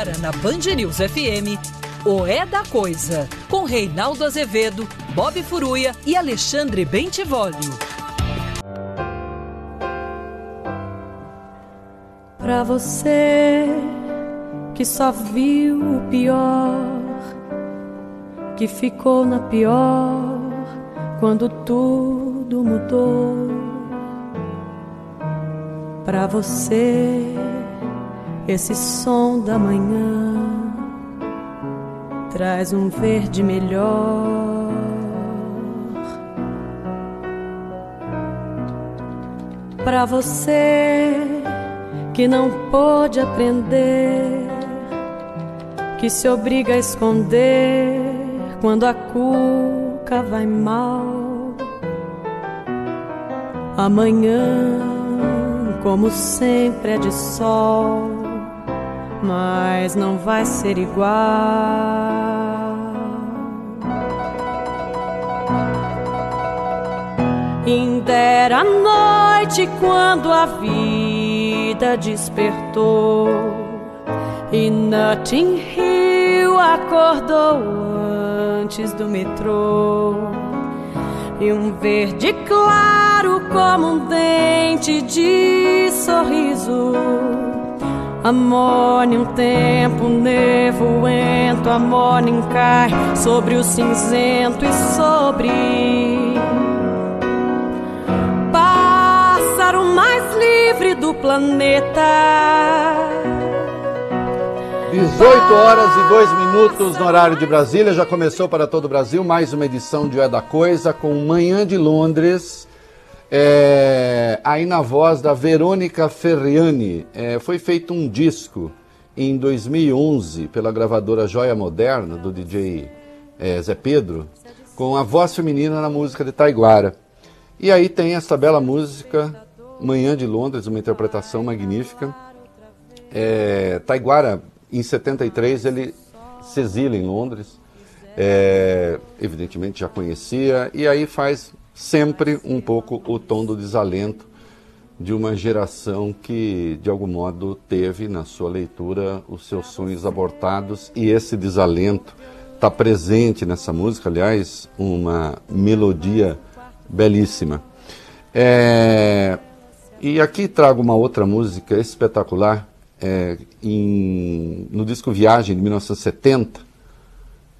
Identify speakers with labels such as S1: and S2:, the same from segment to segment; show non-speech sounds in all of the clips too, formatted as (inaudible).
S1: Agora na Band News FM, o É da Coisa, com Reinaldo Azevedo, Bob Furuia e Alexandre Bentivolio.
S2: Pra você que só viu o pior, que ficou na pior quando tudo mudou. Pra você, esse som da manhã traz um verde melhor. Pra você que não pôde aprender, que se obriga a esconder quando a cuca vai mal. Amanhã, como sempre, é de sol, mas não vai ser igual. Ainda era noite quando a vida despertou e Notting Hill acordou antes do metrô. E um verde claro como um dente de sorriso. Amor um tempo nevoento, amor cai sobre o cinzento e sobre pássaro mais livre do planeta.
S3: 18 horas e 2 minutos no horário de Brasília. Já começou para todo o Brasil mais uma edição de É da Coisa com Manhã de Londres. É, aí na voz da Verônica Ferriani. É, foi feito um disco em 2011 pela gravadora Joia Moderna, do DJ é, Zé Pedro, com a voz feminina na música de Taiguara. E aí tem essa bela música, Manhã de Londres, uma interpretação magnífica. É, Taiguara, em 73, ele se exila em Londres, é, evidentemente já conhecia, e aí faz sempre um pouco o tom do desalento de uma geração que, de algum modo, teve na sua leitura os seus sonhos abortados, e esse desalento está presente nessa música, aliás, uma melodia belíssima. É, e aqui trago uma outra música espetacular. É, em, no disco Viagem de 1970,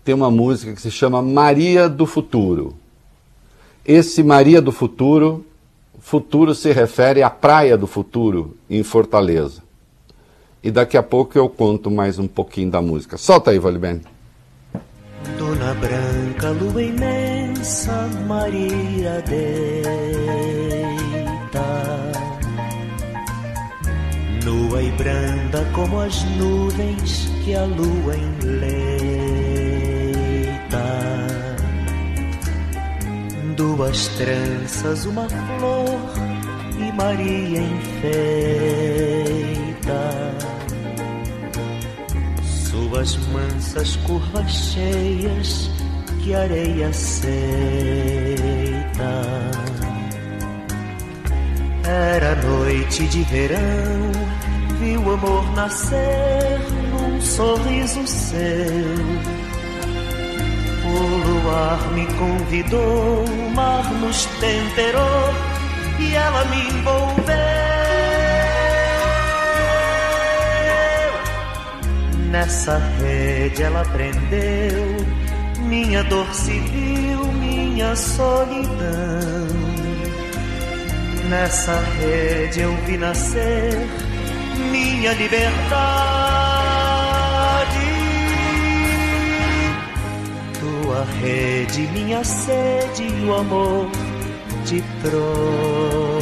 S3: tem uma música que se chama Maria do Futuro. Esse Maria do Futuro, futuro se refere à Praia do Futuro, em Fortaleza. E daqui a pouco eu conto mais um pouquinho da música. Solta aí, Valibene.
S4: Dona Branca, lua imensa, Maria deita. Nua e branda como as nuvens que a lua enleita. Duas tranças, uma flor e Maria enfeita suas mansas curvas cheias que areia aceita. Era noite de verão, vi o amor nascer num sorriso seu. O luar me convidou, o mar nos temperou e ela me envolveu. Nessa rede ela prendeu minha dor civil, minha solidão. Nessa rede eu vi nascer minha liberdade. Rede, minha sede, o amor te trouxe.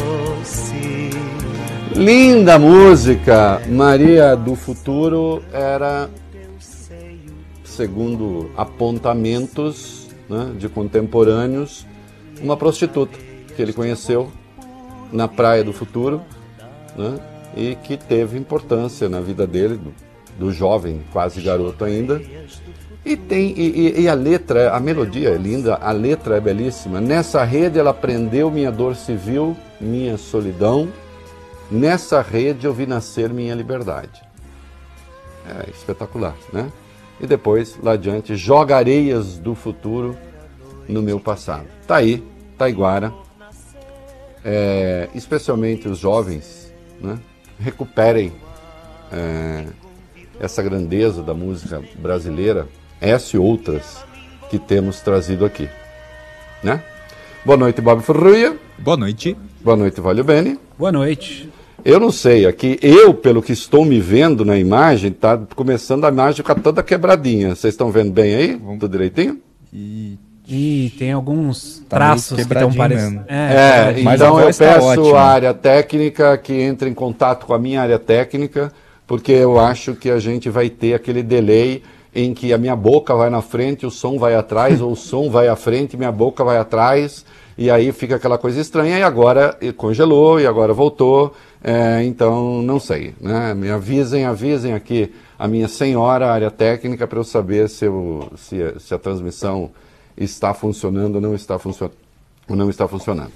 S3: Linda música! Maria do Futuro era, segundo apontamentos né, de contemporâneos, uma prostituta que ele conheceu na Praia do Futuro né, e que teve importância na vida dele, do, do jovem, quase garoto ainda. E tem e, e, a letra, a melodia é linda, a letra é belíssima. Nessa rede ela prendeu minha dor civil, minha solidão Nessa rede eu vi nascer minha liberdade. É espetacular, né? E depois, lá adiante, joga areias do futuro no meu passado. Tá aí, Taiguara. É, especialmente os jovens, né? Recuperem é, essa grandeza da música brasileira, essa e outras que temos trazido aqui, né? Boa noite, Bob Furruia.
S5: Boa noite.
S3: Boa noite, Valio Bene.
S6: Boa noite.
S3: Eu não sei, aqui eu, pelo que estou me vendo na imagem, tá começando a imagem ficar toda quebradinha. Vocês estão vendo bem aí? Vamos. Tudo direitinho?
S6: E... e tem alguns tá traços que estão parecendo.
S3: É, é então eu peço tá à área técnica que entre em contato com a minha área técnica, porque eu acho que a gente vai ter aquele delay em que a minha boca vai na frente, o som vai atrás, ou o som vai à frente, minha boca vai atrás, e aí fica aquela coisa estranha, e agora congelou, e agora voltou, é, então não sei. Né? Me avisem, avisem aqui a minha senhora, a área técnica, para eu saber se, eu, se, se, a transmissão está funcionando ou não está, funcio não está funcionando.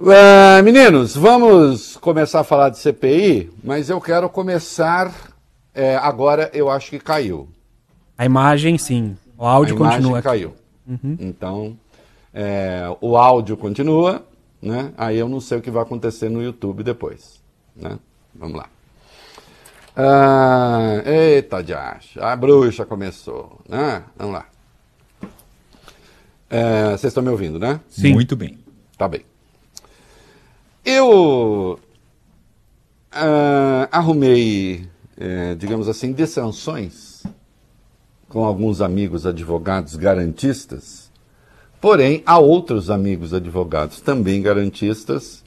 S3: Uh, meninos, vamos começar a falar de CPI, mas eu quero começar é, agora eu acho que caiu.
S6: A imagem, sim. O áudio a continua.
S3: caiu. Uhum. Então, é, o áudio continua, né? Aí eu não sei o que vai acontecer no YouTube depois, né? Vamos lá. Ah, eita, Josh, a bruxa começou, né? Vamos lá. É, vocês estão me ouvindo, né?
S5: Sim. Muito bem.
S3: Tá bem. Eu ah, arrumei é, digamos assim, dissensões com alguns amigos advogados garantistas, porém há outros amigos advogados também garantistas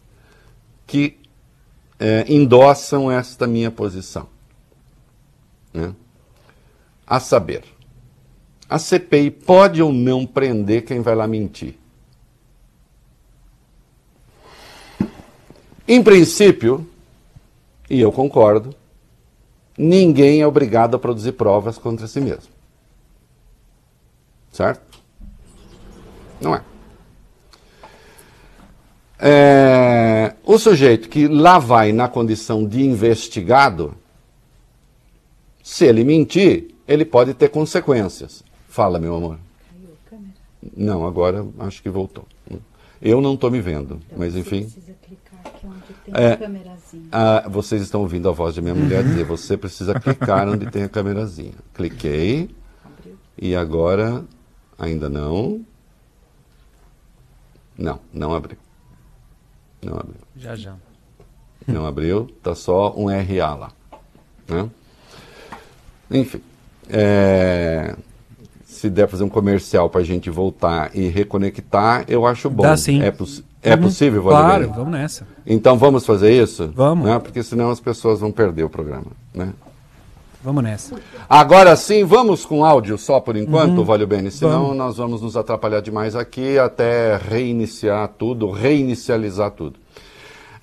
S3: que é, endossam esta minha posição. Né? A saber, a CPI pode ou não prender quem vai lá mentir? Em princípio, e eu concordo, ninguém é obrigado a produzir provas contra si mesmo. Certo? Não é. é. O sujeito que lá vai na condição de investigado, se ele mentir, ele pode ter consequências. Fala, meu amor. Caiu a câmera? Não, agora acho que voltou. Eu não estou me vendo, então mas enfim. Precisa clicar onde tem é, a câmerazinha. Ah, vocês estão ouvindo a voz da minha mulher dizer: você precisa clicar onde tem a câmerazinha. Cliquei. Abriu. E agora ainda não. Não, não abriu. Não abriu.
S6: Já já.
S3: Não abriu, tá só um RA lá. Né? Enfim. É se der fazer um comercial para a gente voltar e reconectar, eu acho bom.
S6: Dá sim.
S3: É, poss é uhum. possível, Valdemir?
S6: Claro, vamos nessa.
S3: Então vamos fazer isso?
S6: Vamos.
S3: Né? Porque senão as pessoas vão perder o programa. Né?
S6: Vamos nessa.
S3: Agora sim, vamos com áudio só por enquanto, uhum. Valeu Bene, senão vamos. nós vamos nos atrapalhar demais aqui até reiniciar tudo, reinicializar tudo.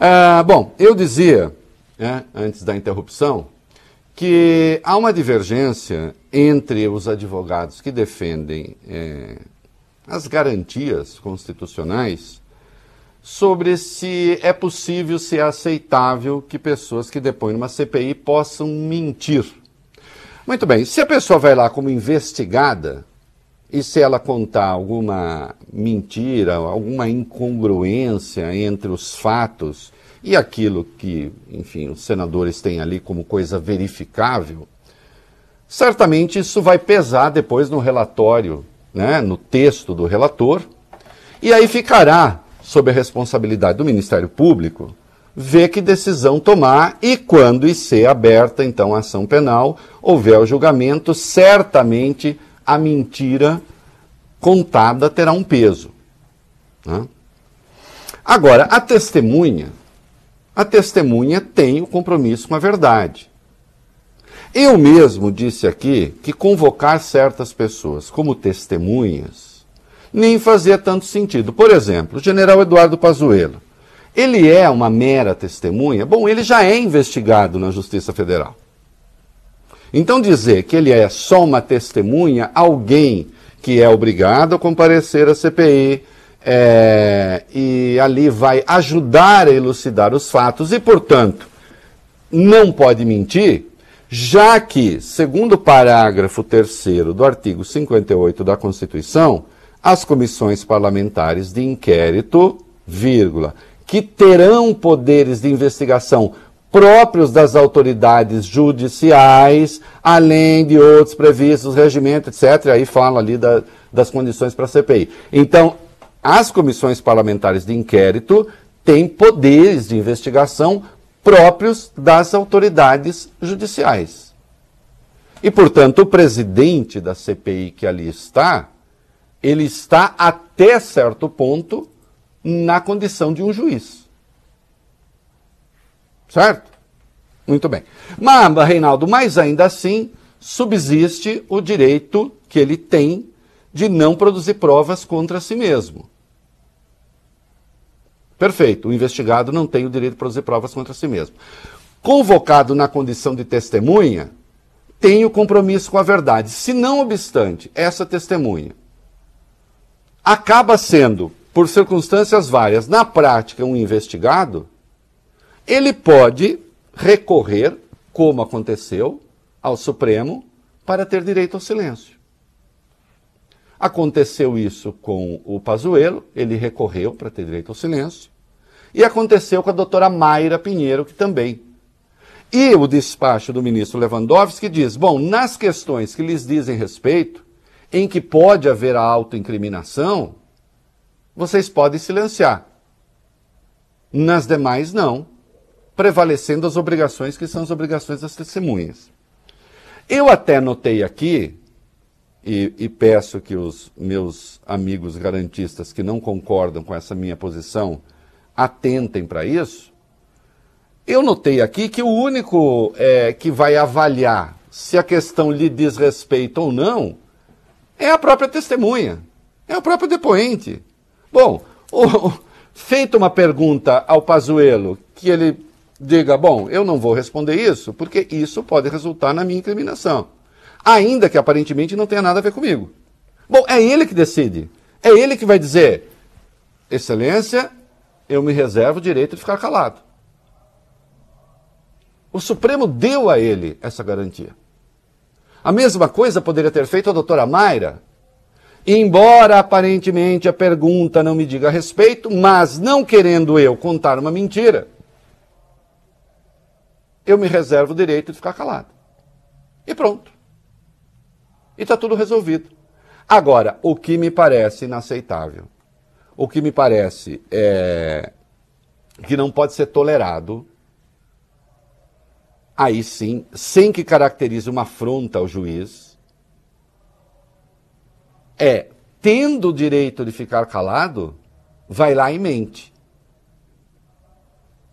S3: Ah, bom, eu dizia, né, antes da interrupção, que há uma divergência entre os advogados que defendem é, as garantias constitucionais sobre se é possível, se é aceitável que pessoas que depõem numa CPI possam mentir. Muito bem, se a pessoa vai lá como investigada e se ela contar alguma mentira, alguma incongruência entre os fatos e aquilo que, enfim, os senadores têm ali como coisa verificável, certamente isso vai pesar depois no relatório, né, no texto do relator, e aí ficará sob a responsabilidade do Ministério Público ver que decisão tomar e quando e ser aberta então a ação penal, houver o julgamento, certamente a mentira contada terá um peso. Né? Agora, a testemunha a testemunha tem o compromisso com a verdade. Eu mesmo disse aqui que convocar certas pessoas como testemunhas nem fazia tanto sentido. Por exemplo, o general Eduardo Pazuello. Ele é uma mera testemunha? Bom, ele já é investigado na Justiça Federal. Então dizer que ele é só uma testemunha, alguém que é obrigado a comparecer à CPI, é, e ali vai ajudar a elucidar os fatos e, portanto, não pode mentir, Já que, segundo o parágrafo 3 do artigo 58 da Constituição, as comissões parlamentares de inquérito, vírgula, que terão poderes de investigação próprios das autoridades judiciais, além de outros previstos, regimento, etc. Aí fala ali da, das condições para a CPI. Então, as comissões parlamentares de inquérito têm poderes de investigação próprios das autoridades judiciais. E, portanto, o presidente da CPI que ali está, ele está até certo ponto na condição de um juiz. Certo? Muito bem. Mas, Reinaldo, mas ainda assim subsiste o direito que ele tem de não produzir provas contra si mesmo. Perfeito, o investigado não tem o direito de produzir provas contra si mesmo. Convocado na condição de testemunha, tem o compromisso com a verdade. Se não obstante, essa testemunha acaba sendo, por circunstâncias várias, na prática, um investigado, ele pode recorrer, como aconteceu, ao Supremo para ter direito ao silêncio. Aconteceu isso com o Pazuello, ele recorreu para ter direito ao silêncio. E aconteceu com a doutora Mayra Pinheiro, que também. E o despacho do ministro Lewandowski diz: bom, nas questões que lhes dizem respeito, em que pode haver a autoincriminação, vocês podem silenciar. Nas demais, não, prevalecendo as obrigações que são as obrigações das testemunhas. Eu até notei aqui e, e, peço que os meus amigos garantistas que não concordam com essa minha posição atentem para isso. Eu notei aqui que o único é, que vai avaliar se a questão lhe diz respeito ou não é a própria testemunha, é o próprio depoente. Bom, o, feita uma pergunta ao Pazuello que ele diga, bom, eu não vou responder isso porque isso pode resultar na minha incriminação ainda que aparentemente não tenha nada a ver comigo. Bom, é ele que decide. É ele que vai dizer: Excelência, eu me reservo o direito de ficar calado. O Supremo deu a ele essa garantia. A mesma coisa poderia ter feito a doutora Mayra. Embora aparentemente a pergunta não me diga a respeito, mas não querendo eu contar uma mentira, eu me reservo o direito de ficar calado. E pronto e está tudo resolvido. Agora, o que me parece inaceitável, o que me parece é, que não pode ser tolerado, aí sim, sem que caracterize uma afronta ao juiz, é, tendo o direito de ficar calado, vai lá e mente.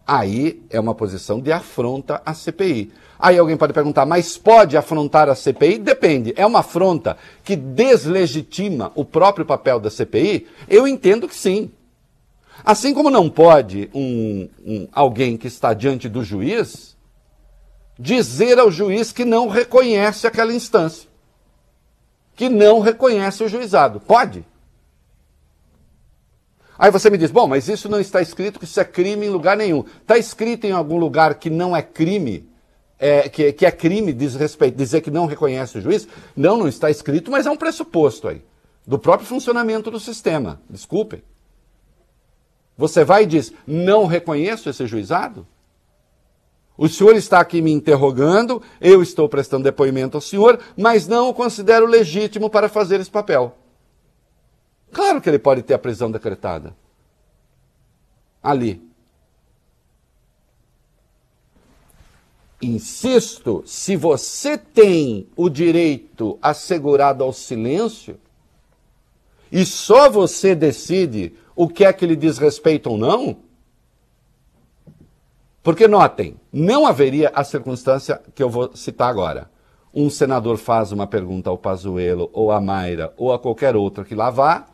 S3: Aí é uma posição de afronta à CPI. Aí alguém pode perguntar, mas pode afrontar a CPI? Depende. É uma afronta que deslegitima o próprio papel da CPI? Eu entendo que sim. Assim como não pode um, um, alguém que está diante do juiz dizer ao juiz que não reconhece aquela instância, que não reconhece o juizado. Pode? Aí você me diz, bom, mas isso não está escrito que isso é crime em lugar nenhum. Está escrito em algum lugar que não é crime é, que, que, é crime desrespeito, dizer que não reconhece o juiz? Não, não está escrito, mas é um pressuposto aí. Do próprio funcionamento do sistema. Desculpem. Você vai e diz, não reconheço esse juizado? O senhor está aqui me interrogando, eu estou prestando depoimento ao senhor, mas não o considero legítimo para fazer esse papel. Claro que ele pode ter a prisão decretada. Ali. Insisto, se você tem o direito assegurado ao silêncio, e só você decide o que é que lhe diz respeito ou não, porque notem, não haveria a circunstância que eu vou citar agora. Um senador faz uma pergunta ao Pazuello, ou a Mayra, ou a qualquer outro que lá vá,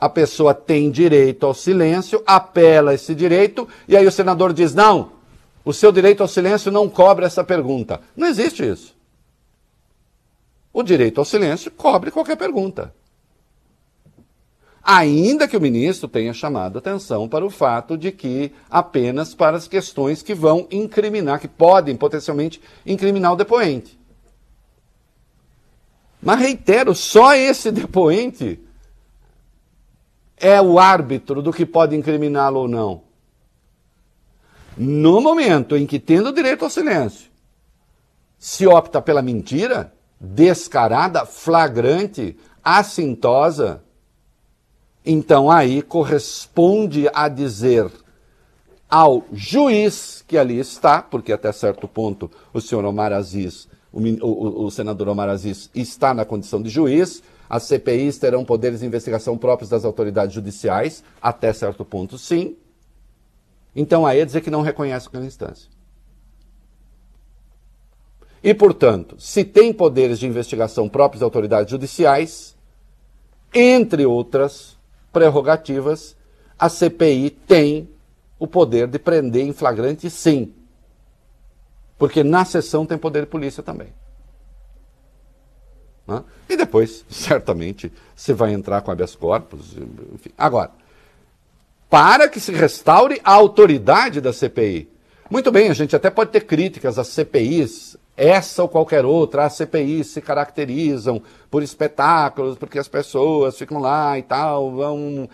S3: a pessoa tem direito ao silêncio, apela esse direito, e aí o senador diz: não, o seu direito ao silêncio não cobre essa pergunta. Não existe isso. O direito ao silêncio cobre qualquer pergunta. Ainda que o ministro tenha chamado atenção para o fato de que apenas para as questões que vão incriminar, que podem potencialmente incriminar o depoente. Mas reitero, só esse depoente é o árbitro do que pode incriminá-lo ou não. No momento em que, tendo direito ao silêncio, se opta pela mentira, descarada, flagrante, assintosa, então aí corresponde a dizer ao juiz que ali está, porque até certo ponto o senhor Omar Aziz, o, o, o senador Omar Aziz, está na condição de juiz, as CPIs terão poderes de investigação próprios das autoridades judiciais, até certo ponto sim. Então aí é dizer que não reconhece aquela instância. E, portanto, se tem poderes de investigação próprios das autoridades judiciais, entre outras prerrogativas, a CPI tem o poder de prender em flagrante, sim. Porque na sessão tem poder de polícia também. Né? E depois, (laughs) certamente, você vai entrar com habeas corpus. Enfim. Agora, para que se restaure a autoridade da CPI. Muito bem, a gente até pode ter críticas às CPIs, essa ou qualquer outra, as CPIs se caracterizam por espetáculos, porque as pessoas ficam lá e tal, vão.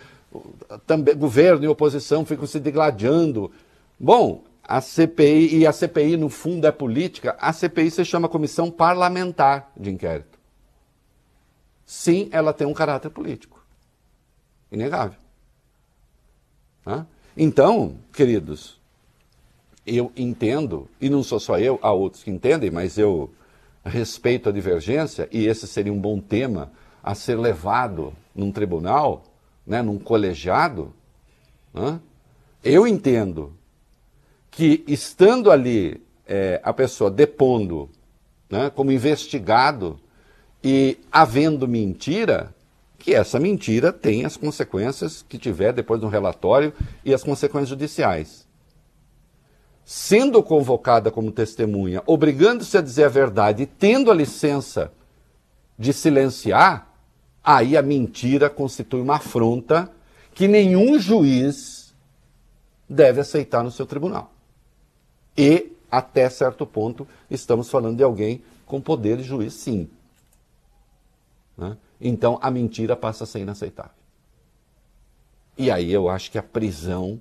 S3: Também, governo e oposição ficam se degladiando. Bom, a CPI, e a CPI no fundo é política, a CPI se chama Comissão Parlamentar de Inquérito. Sim, ela tem um caráter político. Inegável. Então, queridos, eu entendo, e não sou só eu, há outros que entendem, mas eu respeito a divergência, e esse seria um bom tema a ser levado num tribunal, né, num colegiado. Né? Eu entendo que, estando ali é, a pessoa depondo né, como investigado e havendo mentira, que essa mentira tem as consequências que tiver depois no relatório e as consequências judiciais sendo convocada como testemunha, obrigando-se a dizer a verdade tendo a licença de silenciar, aí a mentira constitui uma afronta que nenhum juiz deve aceitar no seu tribunal. E, até certo ponto, estamos falando de alguém com poder de juiz, sim. Né? Então, a mentira passa a ser inaceitável. E aí eu acho que a prisão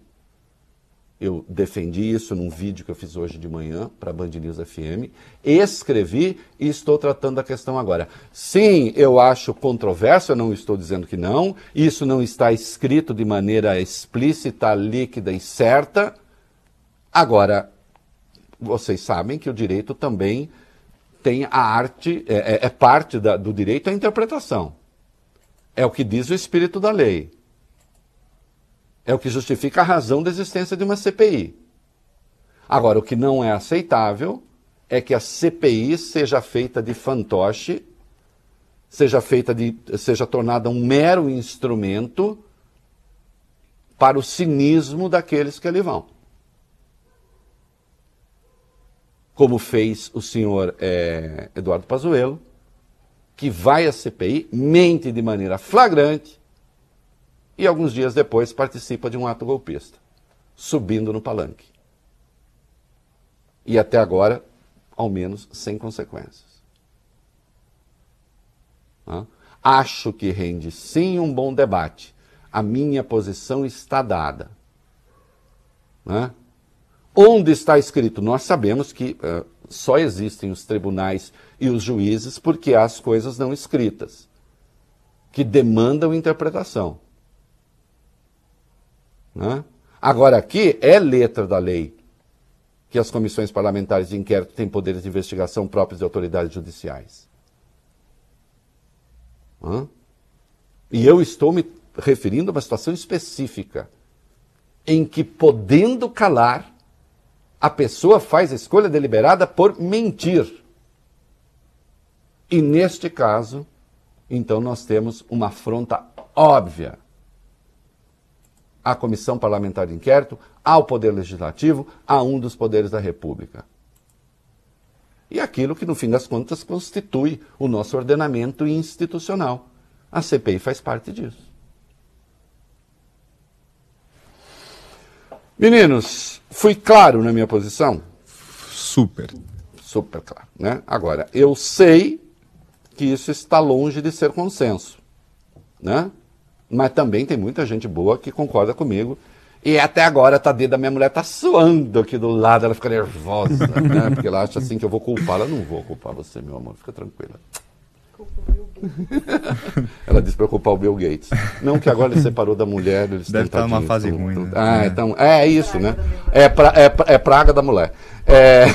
S3: eu defendi isso num vídeo que eu fiz hoje de manhã para a Band News FM. Escrevi e estou tratando a questão agora. Sim, eu acho controverso, eu não estou dizendo que não. Isso não está escrito de maneira explícita, líquida e certa. Agora, vocês sabem que o direito também tem a arte, é, é, é parte da, do direito a interpretação. É o que diz o espírito da lei. É o que justifica a razão da existência de uma CPI. Agora, o que não é aceitável é que a CPI seja feita de fantoche, seja feita de, seja tornada um mero instrumento para o cinismo daqueles que ali vão. Como fez o senhor é, Eduardo Pazuello, que vai à CPI, mente de maneira flagrante, e alguns dias depois participa de um ato golpista, subindo no palanque. E até agora, ao menos, sem consequências. Acho que rende sim um bom debate. A minha posição está dada. Onde está escrito? Nós sabemos que uh, só existem os tribunais e os juízes porque há as coisas não escritas, que demandam interpretação. Né? Agora, aqui é letra da lei que as comissões parlamentares de inquérito têm poderes de investigação próprios de autoridades judiciais. Né? E eu estou me referindo a uma situação específica em que, podendo calar, a pessoa faz a escolha deliberada por mentir. E neste caso, então, nós temos uma afronta óbvia à Comissão Parlamentar de Inquérito, ao Poder Legislativo, a um dos poderes da República. E aquilo que, no fim das contas, constitui o nosso ordenamento institucional. A CPI faz parte disso. Meninos, fui claro na minha posição?
S5: Super.
S3: Super claro, né? Agora, eu sei que isso está longe de ser consenso, né? Mas também tem muita gente boa que concorda comigo. E até agora a Tadê da minha mulher tá suando aqui do lado, ela fica nervosa, (laughs) né? Porque ela acha assim que eu vou culpá-la. Não vou culpar você, meu amor, fica tranquila. Ela disse para culpar o Bill Gates. Não que agora ele separou da mulher, eles
S5: Deve estar numa fase
S3: tão,
S5: ruim.
S3: tão,
S5: né?
S3: Ah, então, é isso, né? É, pra, é, é praga da mulher. É,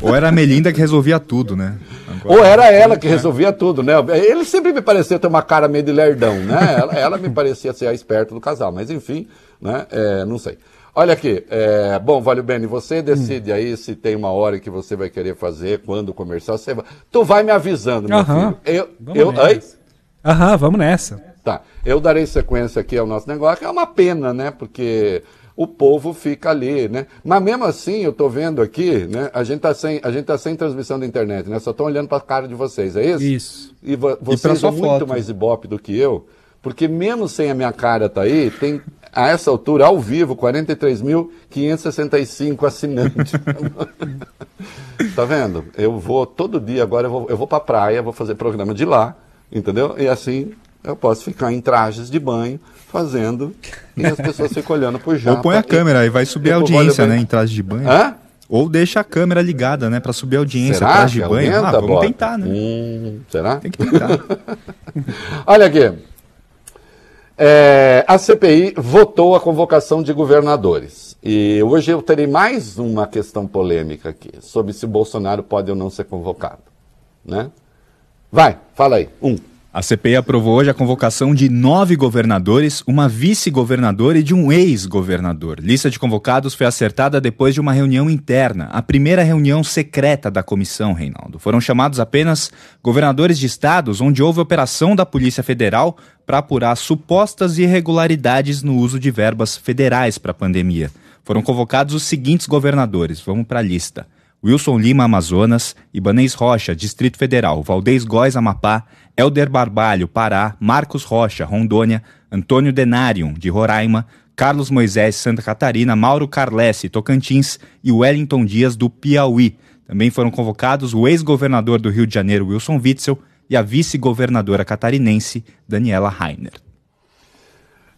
S5: Ou era a Melinda que resolvia tudo, né? (laughs)
S3: Ou era ela que resolvia tudo, né? Ele sempre me parecia ter uma cara meio de lerdão, né? Ela, ela me parecia ser a esperta do casal, mas enfim, né? É, não sei. Olha aqui, é, bom, Vale Bene, você decide aí se tem uma hora que você vai querer fazer, quando comercial, você vai. Tu vai me avisando, meu
S6: Aham.
S3: filho. Eu,
S6: Vamos
S3: eu?
S6: Aham, vamos nessa.
S3: Tá, eu darei sequência aqui ao nosso negócio, que é uma pena, né? Porque o povo fica ali, né? Mas mesmo assim, eu tô vendo aqui, né? A gente tá sem, a gente tá sem transmissão da internet, né? Só tô olhando para a cara de vocês, é isso?
S6: Isso.
S3: E vo- vocês são muito mais ibope do que eu, porque mesmo sem a minha cara tá aí, tem a essa altura, ao vivo, 43.565 assinantes. (laughs) tá vendo? Eu vou todo dia agora, eu vou, eu vou pra praia, vou fazer programa de lá, entendeu? E assim eu posso ficar em trajes de banho fazendo e as pessoas ficam olhando por japa.
S5: Ou põe a câmera e vai subir a audiência, né? Em traje de banho.
S3: Hã?
S5: Ou deixa a câmera ligada, né? Pra subir a audiência,
S3: Será que
S5: de banho. ah, vamos
S3: Bota?
S5: tentar, né?
S3: Hum, será?
S5: Tem que tentar. (laughs)
S3: Olha aqui. É, a CPI votou a convocação de governadores. E hoje eu terei mais uma questão polêmica aqui, sobre se Bolsonaro pode ou não ser convocado. Né? Vai, fala aí. Um.
S5: A CPI aprovou hoje a convocação de nove governadores, uma vice-governadora e de um ex-governador. Lista de convocados foi acertada depois de uma reunião interna, a primeira reunião secreta da comissão, Reinaldo. Foram chamados apenas governadores de estados onde houve operação da Polícia Federal para apurar supostas irregularidades no uso de verbas federais para a pandemia. Foram convocados os seguintes governadores. Vamos para a lista. Wilson Lima, Amazonas, Ibanez Rocha, Distrito Federal, Valdez Góes, Amapá, Helder Barbalho, Pará, Marcos Rocha, Rondônia, Antônio Denarium, de Roraima, Carlos Moisés, Santa Catarina, Mauro Carlesse, Tocantins e Wellington Dias, do Piauí. Também foram convocados o ex-governador do Rio de Janeiro, Wilson Witzel, e a vice-governadora catarinense, Daniela Rainer.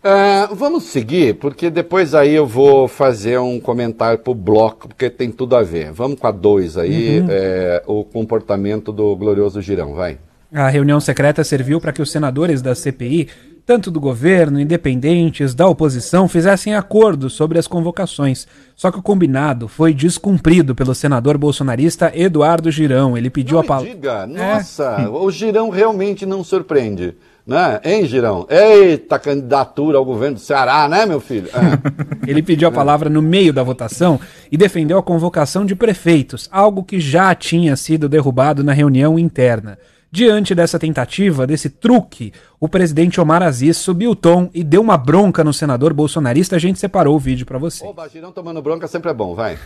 S3: É, vamos seguir, porque depois aí eu vou fazer um comentário pro bloco, porque tem tudo a ver. Vamos com a dois aí, é, o comportamento do glorioso Girão, vai.
S6: A reunião secreta serviu para que os senadores da CPI, tanto do governo, independentes, da oposição, fizessem acordo sobre as convocações. Só que o combinado foi descumprido pelo senador bolsonarista Eduardo Girão. Ele pediu
S3: Não
S6: a palavra.
S3: diga, nossa, o Girão realmente não surpreende. Né? Hein, Girão? Eita, candidatura ao governo do Ceará, né, meu filho? É. (laughs)
S6: Ele pediu a palavra no meio da votação e defendeu a convocação de prefeitos, algo que já tinha sido derrubado na reunião interna. Diante dessa tentativa, desse truque, o presidente Omar Aziz subiu o tom e deu uma bronca no senador bolsonarista. A gente separou o vídeo para você.
S3: Oba, Girão tomando bronca sempre é bom, vai.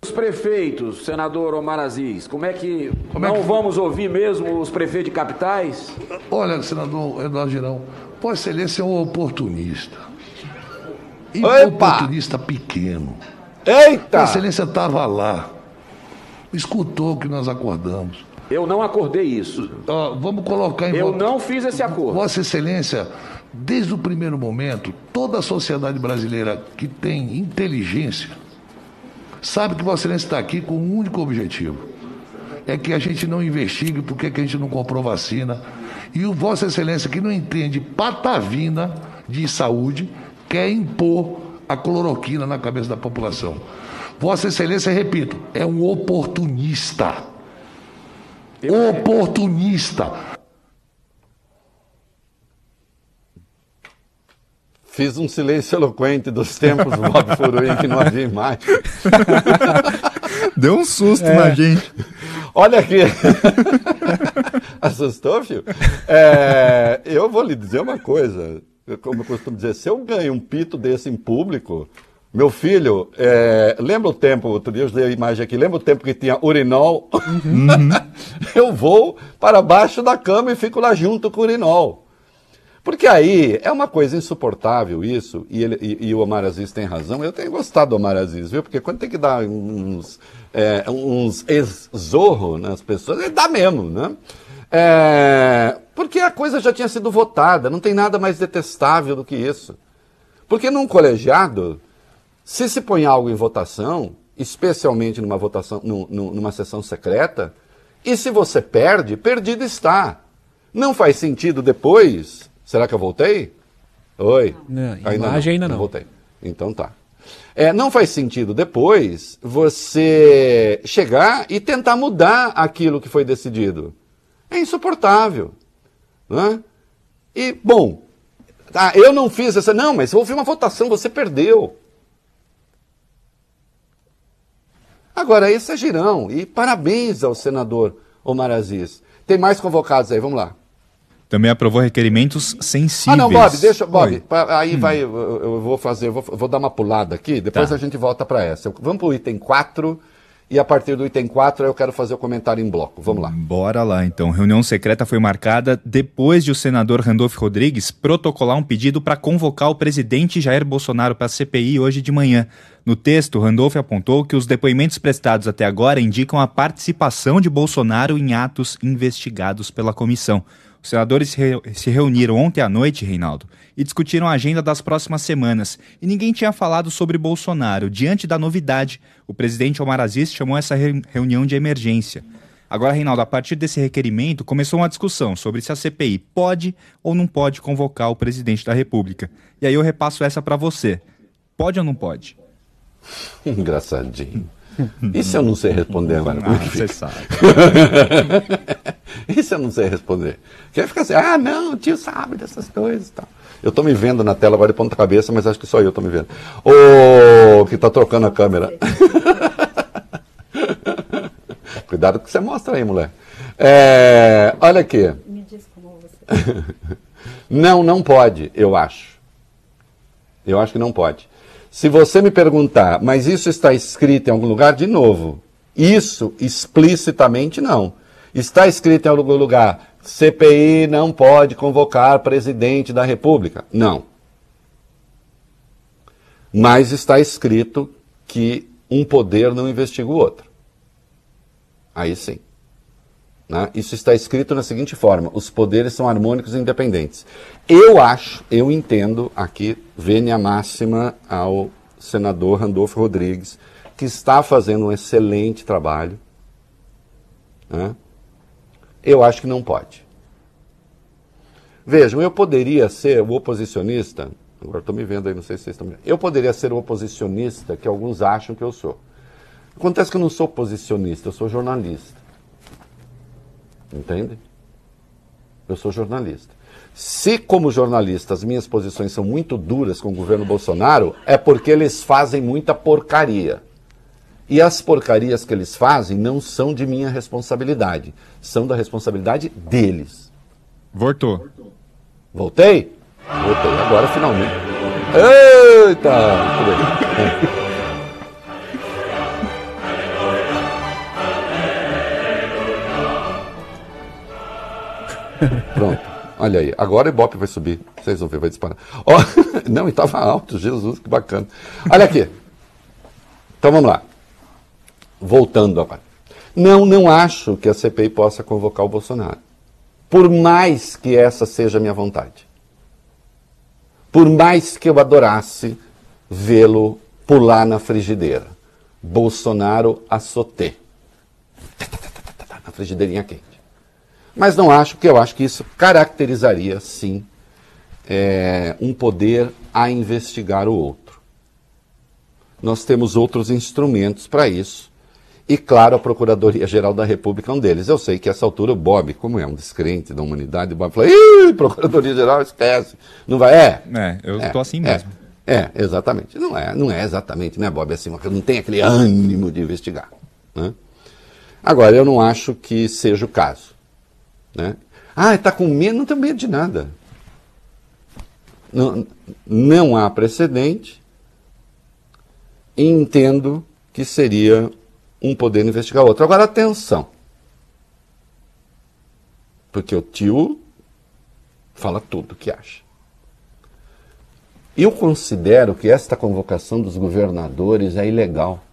S7: Os prefeitos, senador Omar Aziz, como é que não vamos ouvir mesmo os prefeitos de capitais?
S8: Olha, senador Eduardo Girão, Vossa Excelência é um oportunista. E
S3: Opa!
S8: um oportunista pequeno.
S3: Eita!
S8: Vossa Excelência estava lá, escutou o que nós acordamos.
S7: Eu não acordei isso.
S8: Vamos colocar em
S7: Eu
S8: voto-
S7: não fiz esse acordo.
S8: Vossa Excelência, desde o primeiro momento, toda a sociedade brasileira que tem inteligência sabe que Vossa Excelência está aqui com um único objetivo: é que a gente não investigue por que que a gente não comprou vacina. E o Vossa Excelência, que não entende patavina de saúde, quer impor a cloroquina na cabeça da população. Vossa Excelência, repito, é um oportunista. Oportunista.
S3: Fiz um silêncio eloquente dos tempos do (laughs) Bob Furuim que não havia mais. (laughs)
S5: Deu um susto
S3: É.
S5: na gente.
S3: Olha aqui. (laughs) Assustou, filho? É, eu vou lhe dizer uma coisa. Como eu costumo dizer, se eu ganho um pito desse em público, meu filho, é, lembra o tempo, outro dia eu dei a imagem aqui, lembra o tempo que tinha urinol? eu vou para baixo da cama e fico lá junto com o urinol. Porque aí é uma coisa insuportável isso, e, ele, e, e o Omar Aziz tem razão. Eu tenho gostado do Omar Aziz, viu? Porque quando tem que dar uns, é, uns exorro nas pessoas, ele dá mesmo, né? É, porque a coisa já tinha sido votada, não tem nada mais detestável do que isso. Porque num colegiado, se se põe algo em votação, especialmente numa votação, numa sessão secreta, e se você perde, perdido está. Não faz sentido depois. Será que eu voltei? Oi.
S6: Não, ainda imagem não. ainda não. não.
S3: Voltei. Então tá. É, não faz sentido depois você chegar e tentar mudar aquilo que foi decidido. É insuportável. Né? E, bom, tá, eu não fiz essa. Não, mas houve uma votação, você perdeu. Agora, esse é girão. E parabéns ao senador Omar Aziz. Tem mais convocados aí, vamos lá.
S5: Também aprovou requerimentos sensíveis. Ah,
S3: não, Bob, deixa, Bob. Aí hum. vai, eu vou fazer, eu vou, vou, dar uma pulada aqui, depois tá. a gente volta para essa. Vamos para o item 4 e a partir do item 4 eu quero fazer o comentário em bloco. Vamos lá.
S5: Bora lá, então. Reunião secreta foi marcada depois de o senador Randolfo Rodrigues protocolar um pedido para convocar o presidente Jair Bolsonaro para a CPI hoje de manhã. No texto, Randolph apontou que os depoimentos prestados até agora indicam a participação de Bolsonaro em atos investigados pela comissão. Os senadores se reuniram ontem à noite, Reinaldo, e discutiram a agenda das próximas semanas. E ninguém tinha falado sobre Bolsonaro. Diante da novidade, o presidente Omar Aziz chamou essa reunião de emergência. Agora, Reinaldo, a partir desse requerimento, começou uma discussão sobre se a CPI pode ou não pode convocar o presidente da República. E aí eu repasso essa para você. Pode ou não pode?
S3: Engraçadinho. Isso eu não sei responder agora.
S5: Ah, você sabe. (laughs)
S3: Isso eu não sei responder. Quer ficar assim, ah, não, o tio sabe dessas coisas e tal. Eu estou me vendo na tela agora de ponta cabeça, mas acho que só eu estou me vendo. O que está trocando a câmera. (laughs) Cuidado que você mostra aí, mulher. É, olha aqui. Me diz como você. (laughs) não, não pode, eu acho. Eu acho que não pode. Se você me perguntar, mas isso está escrito em algum lugar, de novo, isso explicitamente não. Está escrito em algum lugar, CPI não pode convocar presidente da República. Não. Mas está escrito que um poder não investiga o outro. Aí sim. Né? Isso está escrito na seguinte forma: os poderes são harmônicos e independentes. Eu acho, eu entendo, aqui, vênia máxima ao senador Randolfo Rodrigues, que está fazendo um excelente trabalho. Né? Eu acho que não pode. Vejam, eu poderia ser o oposicionista, agora estou me vendo aí, não sei se vocês estão me vendo. Eu poderia ser o oposicionista que alguns acham que eu sou. Acontece que eu não sou oposicionista, eu sou jornalista. Entende? Eu sou jornalista. Se, como jornalista, as minhas posições são muito duras com o governo Bolsonaro, é porque eles fazem muita porcaria. E as porcarias que eles fazem não são de minha responsabilidade, são da responsabilidade deles.
S5: Voltou.
S3: Voltei? Voltei, agora finalmente. Eita! (laughs) Pronto. Olha aí, agora o Ibope vai subir. Vocês vão ver, vai disparar. Oh, não, e estava alto, Jesus, que bacana. Olha aqui. Então vamos lá. Voltando agora. Não, não acho que a CPI possa convocar o Bolsonaro. Por mais que essa seja a minha vontade. Por mais que eu adorasse vê-lo pular na frigideira. Bolsonaro assoté. Na frigideirinha quente. Mas não acho, porque eu acho que isso caracterizaria, sim, é, um poder a investigar o outro. Nós temos outros instrumentos para isso. E, claro, a Procuradoria-Geral da República é um deles. Eu sei que, a essa altura, o Bob, como é um descrente da humanidade, o Bob fala: Ih, Procuradoria-Geral, esquece. Não vai. É.
S5: É, eu estou é, assim mesmo.
S3: É, é, exatamente. Não é, não é exatamente, né, Bob? Assim, não tem aquele ânimo de investigar. Né? Agora, eu não acho que seja o caso. Né? Ah, está com medo? Não tenho medo de nada. Não, não há precedente e entendo que seria um poder investigar outro. Agora, atenção. Porque o tio Fala tudo o que acha. Eu considero que esta convocação dos governadores é ilegal.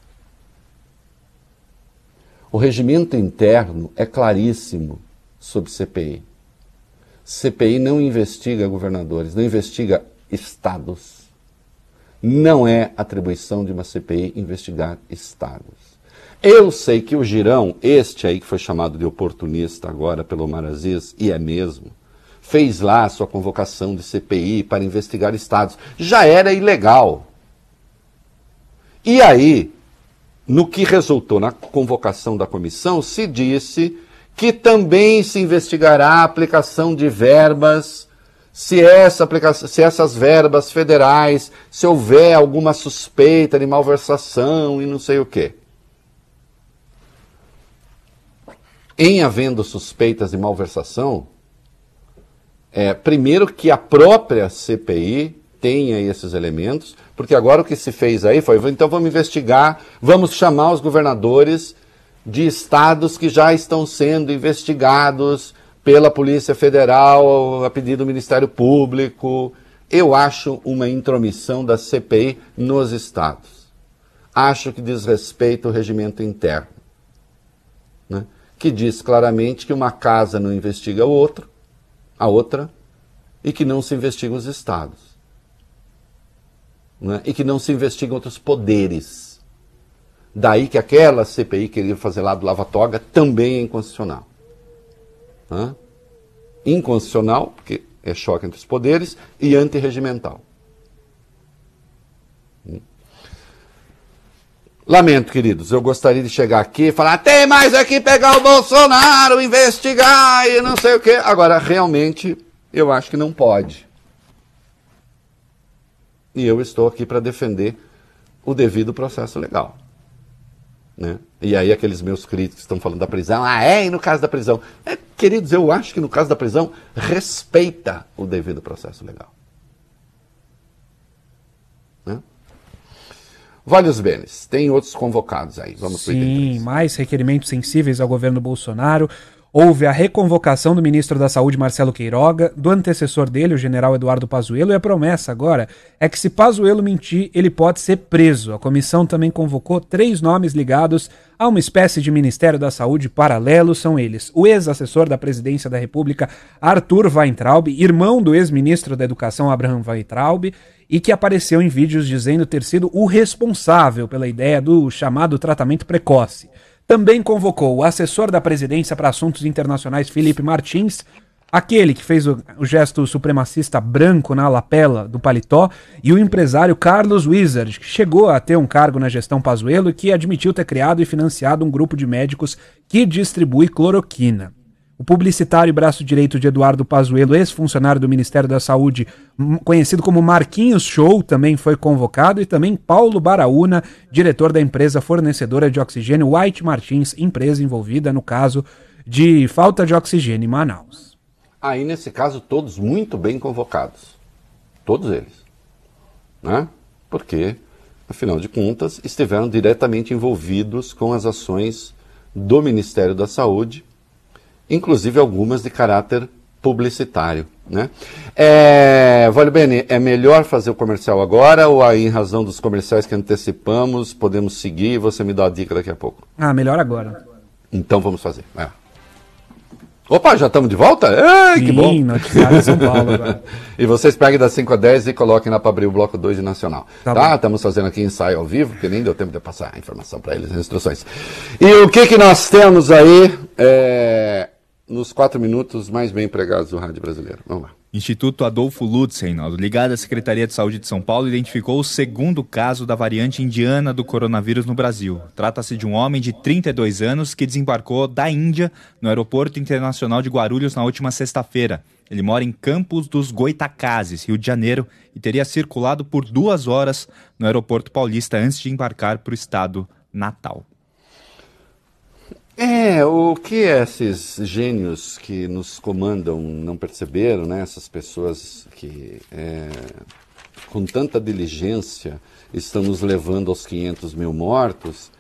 S3: O regimento interno é claríssimo sobre CPI. CPI não investiga governadores, não investiga estados. Não é atribuição de uma CPI investigar estados. Eu sei que o Girão, este aí que foi chamado de oportunista agora pelo Omar Aziz, e é mesmo, fez lá sua convocação de CPI para investigar estados. Já era ilegal. E aí, no que resultou na convocação da comissão, se disse que também se investigará a aplicação de verbas, se, essa aplicação, se essas verbas federais, se houver alguma suspeita de malversação e não sei o quê. Em havendo suspeitas de malversação, é, primeiro que a própria CPI tenha esses elementos, porque agora o que se fez aí foi, então vamos investigar, vamos chamar os governadores de estados que já estão sendo investigados pela Polícia Federal, a pedido do Ministério Público. Eu acho uma intromissão da CPI nos estados. Acho que diz respeito ao regimento interno, né? que diz claramente que uma casa não investiga o outro, a outra, e que não se investigam os estados. Né? E que não se investigam outros poderes. Daí que aquela CPI que queria fazer lá do Lava Toga também é inconstitucional. Hã? Inconstitucional, porque é choque entre os poderes, e antirregimental. Hum. Lamento, queridos, eu gostaria de chegar aqui e falar: tem mais aqui pegar o Bolsonaro, investigar e não sei o quê. Agora, realmente, eu acho que não pode. E eu estou aqui para defender o devido processo legal. Né? E aí aqueles meus críticos estão falando da prisão, ah é, e no caso da prisão? É, queridos, eu acho que no caso da prisão respeita o devido processo legal. Né? Vale os bens, tem outros convocados aí, vamos
S6: Sim, mais requerimentos sensíveis ao governo Bolsonaro houve a reconvocação do ministro da Saúde, Marcelo Queiroga, do antecessor dele, o general Eduardo Pazuello, e a promessa agora é que se Pazuello mentir, ele pode ser preso. A comissão também convocou três nomes ligados a uma espécie de Ministério da Saúde. Paralelo, são eles. O ex-assessor da Presidência da República, Arthur Weintraub, irmão do ex-ministro da Educação, Abraham Weintraub, e que apareceu em vídeos dizendo ter sido o responsável pela ideia do chamado tratamento precoce também convocou o assessor da presidência para assuntos internacionais, Felipe Martins, aquele que fez o, o, gesto supremacista branco na lapela do paletó, e o empresário Carlos Wizard, que chegou a ter um cargo na gestão Pazuello e que admitiu ter criado e financiado um grupo de médicos que distribui cloroquina. O publicitário e braço direito de Eduardo Pazuello, ex-funcionário do Ministério da Saúde, conhecido como Marquinhos Show, também foi convocado, e também Paulo Baraúna, diretor da empresa fornecedora de oxigênio White Martins, empresa envolvida no caso de falta de oxigênio em Manaus.
S3: Aí, nesse caso, todos muito bem convocados. Todos eles. Né? Porque, afinal de contas, estiveram diretamente envolvidos com as ações do Ministério da Saúde inclusive algumas de caráter publicitário. Né? É, vale bem, é melhor fazer o comercial agora ou aí, em razão dos comerciais que antecipamos, podemos seguir e você me dá a dica daqui a pouco?
S6: Ah, melhor agora.
S3: Então vamos fazer. É. Opa, já estamos de volta? Ei, Sim, que bom! São Paulo agora. (laughs) e vocês peguem das 5 a 10 e coloquem lá para abrir o bloco 2 de Nacional. Tá, tá? Estamos fazendo aqui ensaio ao vivo, porque nem deu tempo de passar a informação para eles, as instruções. E o que, que nós temos aí? É nos quatro minutos mais bem empregados do rádio brasileiro. Vamos lá.
S5: Instituto Adolfo Lutzen, ligado à Secretaria de Saúde de São Paulo, identificou o segundo caso da variante indiana do coronavírus no Brasil. Trata-se de um homem de 32 anos que desembarcou da Índia no Aeroporto Internacional de Guarulhos na última sexta-feira. Ele mora em Campos dos Goitacazes, Rio de Janeiro, e teria circulado por duas horas no aeroporto paulista antes de embarcar para o estado natal.
S3: É, o que esses gênios que nos comandam não perceberam, né? Essas pessoas que, é, com tanta diligência, estão nos levando aos 500 mil mortos,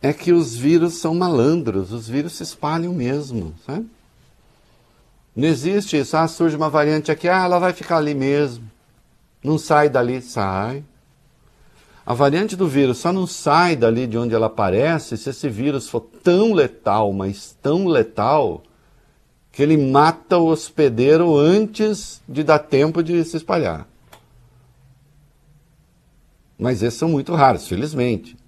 S3: é que os vírus são malandros, os vírus se espalham mesmo, sabe? Não existe isso. Ah, surge uma variante aqui, ah, ela vai ficar ali mesmo. Não sai dali, sai. A variante do vírus só não sai dali de onde ela aparece se esse vírus for tão letal, mas tão letal, que ele mata o hospedeiro antes de dar tempo de se espalhar. Mas esses são muito raros, felizmente.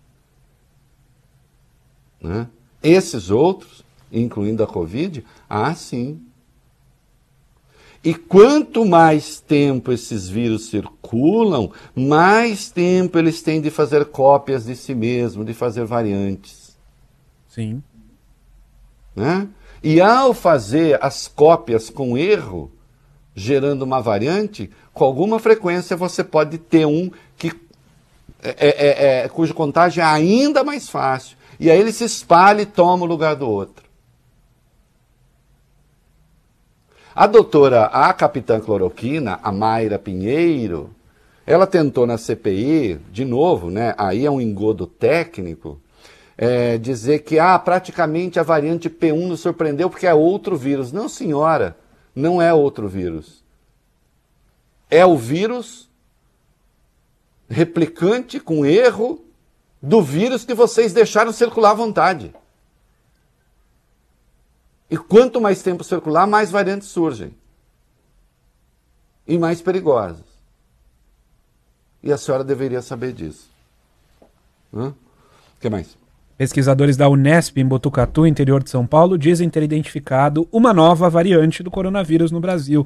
S3: Né? Esses outros, incluindo a Covid, ah, sim. E quanto mais tempo esses vírus circulam, mais tempo eles têm de fazer cópias de si mesmo, de fazer variantes.
S6: Sim.
S3: Né? E ao fazer as cópias com erro, gerando uma variante, com alguma frequência você pode ter um que é, é, é, cujo contágio é ainda mais fácil. E aí ele se espalha e toma o lugar do outro. A doutora, a capitã cloroquina, a Mayra Pinheiro, ela tentou na CPI, de novo, né? Aí é um engodo técnico, é, dizer que ah, praticamente a variante P1 nos surpreendeu porque é outro vírus. Não, senhora, não é outro vírus. É o vírus replicante com erro do vírus que vocês deixaram circular à vontade. E quanto mais tempo circular, mais variantes surgem. E mais perigosas. E a senhora deveria saber disso. O que mais?
S6: Pesquisadores da Unesp em Botucatu, interior de São Paulo, dizem ter identificado uma nova variante do coronavírus no Brasil.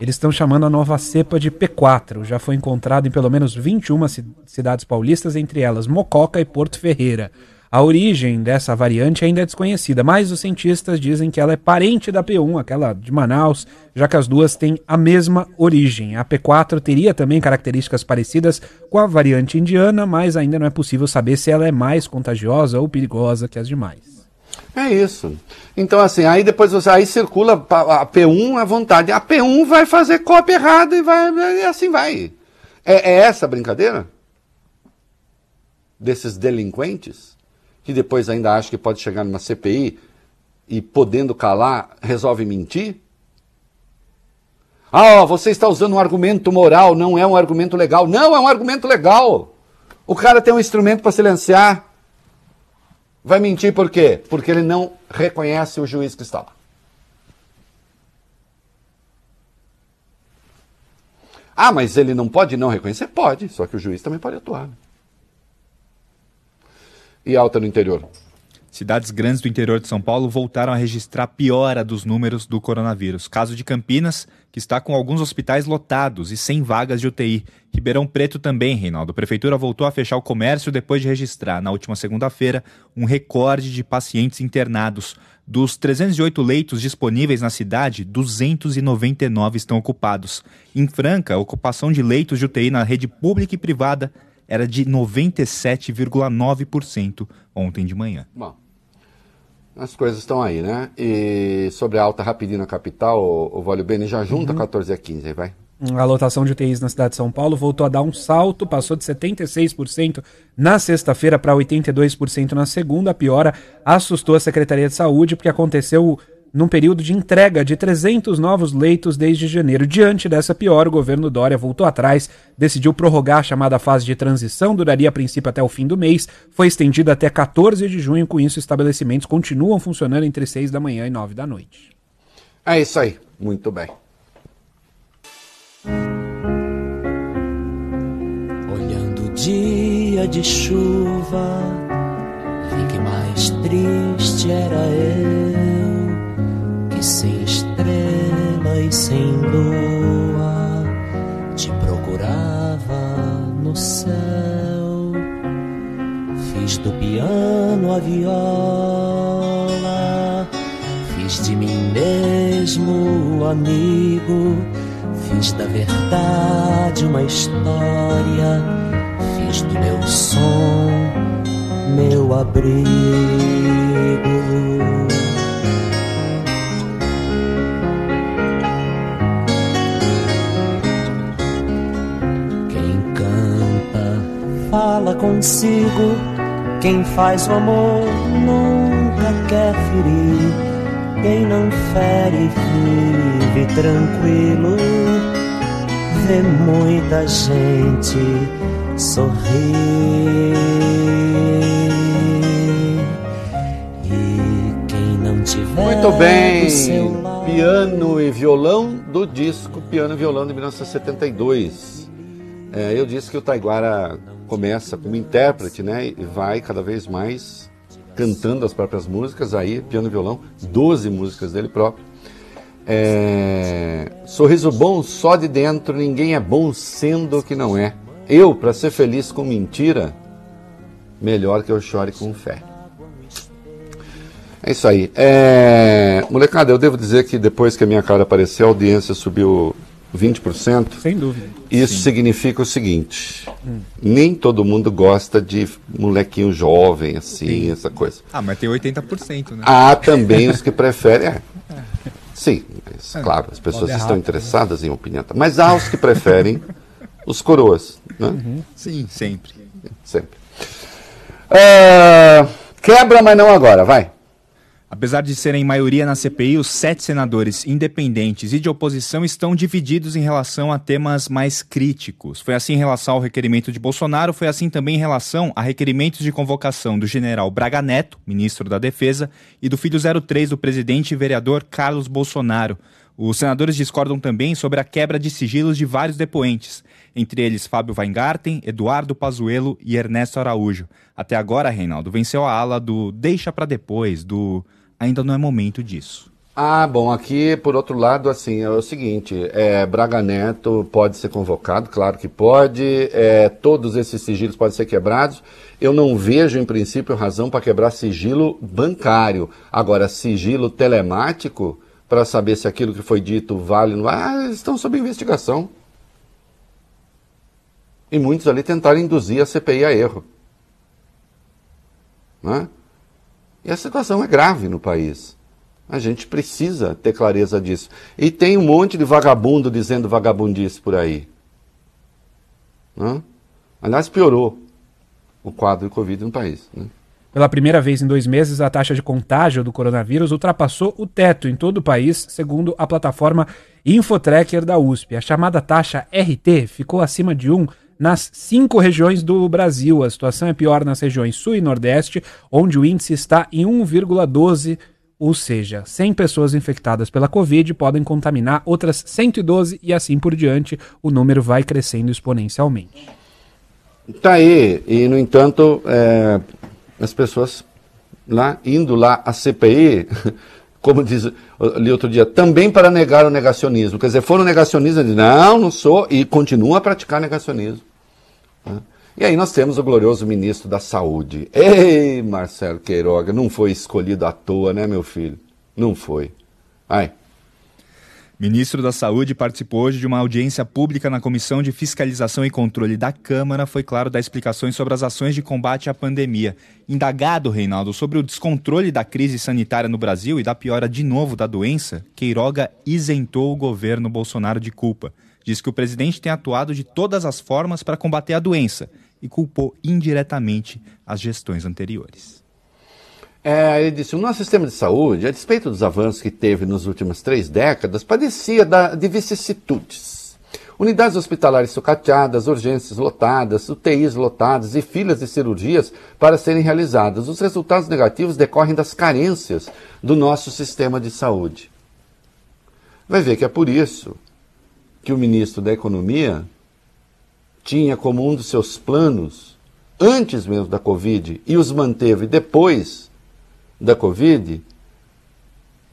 S6: Eles estão chamando a nova cepa de P4. Já foi encontrado em pelo menos 21 cidades paulistas, entre elas Mococa e Porto Ferreira. A origem dessa variante ainda é desconhecida, mas os cientistas dizem que ela é parente da P1, aquela de Manaus, já que as duas têm a mesma origem. A P4 teria também características parecidas com a variante indiana, mas ainda não é possível saber se ela é mais contagiosa ou perigosa que as demais.
S3: É isso. Então, assim, aí depois você aí circula a P1 à vontade. A P1 vai fazer cópia errada e vai. E assim vai. É, é essa a brincadeira? Desses delinquentes? Que depois ainda acha que pode chegar numa CPI e podendo calar, resolve mentir? Ah, você está usando um argumento moral, não é um argumento legal. Não, é um argumento legal. O cara tem um instrumento para silenciar. Vai mentir por quê? Porque ele não reconhece o juiz que está lá. Ah, mas ele não pode não reconhecer? Pode, só que o juiz também pode atuar. Né? E alta no interior.
S5: Cidades grandes do interior de São Paulo voltaram a registrar piora dos números do coronavírus. Caso de Campinas, que está com alguns hospitais lotados e sem vagas de UTI. Ribeirão Preto também, Reinaldo. A prefeitura voltou a fechar o comércio depois de registrar, na última segunda-feira, um recorde de pacientes internados. Dos 308 leitos disponíveis na cidade, 299 estão ocupados. Em Franca, a ocupação de leitos de UTI na rede pública e privada era de 97,9% ontem de manhã.
S3: Bom, as coisas estão aí, né? E sobre a alta rapidinho na capital, o, o Vale Bene já junta uhum. 14 a 15, vai.
S6: A lotação de UTIs na cidade de São Paulo voltou a dar um salto, passou de 76% na sexta-feira para 82% na segunda. A piora assustou a Secretaria de Saúde porque aconteceu num período de entrega de 300 novos leitos desde janeiro. Diante dessa pior, o governo Dória voltou atrás, decidiu prorrogar a chamada fase de transição, duraria a princípio até o fim do mês, foi estendida até 14 de junho, com isso estabelecimentos continuam funcionando entre 6 da manhã e 9 da noite.
S3: É isso aí, muito bem.
S4: Olhando o dia de chuva, vi que mais triste era eu sem estrela e sem lua, te procurava no céu. Fiz do piano a viola, fiz de mim mesmo amigo, fiz da verdade uma história, fiz do meu som meu abrigo. Fala consigo. Quem faz o amor nunca quer ferir.
S9: quem não fere vive tranquilo, vê muita gente sorrir. E quem não tiver
S3: Muito bem, piano e violão do disco Piano e Violão de 1972. É, eu disse que o Taiguara começa como intérprete, né, e vai cada vez mais cantando as próprias músicas, aí piano e violão, 12 músicas dele próprio. É, sorriso bom só de dentro, ninguém é bom sendo o que não é. Eu, para ser feliz com mentira, melhor que eu chore com fé. É isso aí. É... Molecada, eu devo dizer que depois que a minha cara apareceu, a audiência subiu 20%.
S6: Sem dúvida.
S3: Isso significa o seguinte: nem todo mundo gosta de molequinho jovem, assim, essa coisa.
S5: Ah, mas tem 80%, né?
S3: Há também os que preferem. é. Sim, mas, claro, as pessoas estão interessadas em opinião. Mas há os que preferem (laughs) os coroas, né?
S5: Sim, sempre.
S3: Sempre. Ah, quebra, mas não agora, vai.
S5: Apesar de serem maioria na CPI, os sete senadores independentes e de oposição estão divididos em relação a temas mais críticos. Foi assim em relação ao requerimento de Bolsonaro, foi assim também em relação a requerimentos de convocação do general Braga Neto, ministro da Defesa, e do filho 03 do presidente e vereador Carlos Bolsonaro. Os senadores discordam também sobre a quebra de sigilos de vários depoentes, entre eles Fábio Weingarten, Eduardo Pazuello e Ernesto Araújo. Até agora, Reinaldo, venceu a ala do deixa pra depois, do ainda não é momento disso.
S3: Ah, bom, aqui, por outro lado, assim, é o seguinte, é, Braga Neto pode ser convocado, claro que pode, é, todos esses sigilos podem ser quebrados. Eu não vejo, em princípio, razão para quebrar sigilo bancário. Agora, sigilo telemático, para saber se aquilo que foi dito vale ou não ah, estão sob investigação. E muitos ali tentaram induzir a CPI a erro. Né? E a situação é grave no país. A gente precisa ter clareza disso. E tem um monte de vagabundo dizendo vagabundice por aí. Né? Aliás, piorou o quadro de Covid no país. Né?
S6: Pela primeira vez em dois meses, a taxa de contágio do coronavírus ultrapassou o teto em todo o país, segundo a plataforma Infotracker da USP. A chamada taxa RT ficou acima de 1 nas cinco regiões do Brasil. A situação é pior nas regiões Sul e Nordeste, onde o índice está em 1,12, ou seja, 100 pessoas infectadas pela Covid podem contaminar outras 112 e assim por diante. O número vai crescendo exponencialmente.
S3: Tá aí, e no entanto, é, as pessoas lá, indo lá à CPI, (laughs) como diz ali outro dia, também para negar o negacionismo. Quer dizer, foram negacionistas, não, não sou, e continuam a praticar negacionismo. E aí nós temos o glorioso ministro da Saúde. Ei, Marcelo Queiroga, não foi escolhido à toa, né, meu filho? Não foi. Ai.
S5: Ministro da Saúde participou hoje de uma audiência pública na Comissão de Fiscalização e Controle da Câmara. Foi claro dar explicações sobre as ações de combate à pandemia. Indagado, Reinaldo, sobre o descontrole da crise sanitária no Brasil e da piora de novo da doença, Queiroga isentou o governo Bolsonaro de culpa. Diz que o presidente tem atuado de todas as formas para combater a doença e culpou indiretamente as gestões anteriores.
S3: É, ele disse: o nosso sistema de saúde, a despeito dos avanços que teve nas últimas três décadas, padecia da, de vicissitudes. Unidades hospitalares sucateadas, urgências lotadas, UTIs lotadas e filas de cirurgias para serem realizadas. Os resultados negativos decorrem das carências do nosso sistema de saúde. Vai ver que é por isso que o ministro da Economia tinha como um dos seus planos, antes mesmo da Covid, e os manteve depois da Covid,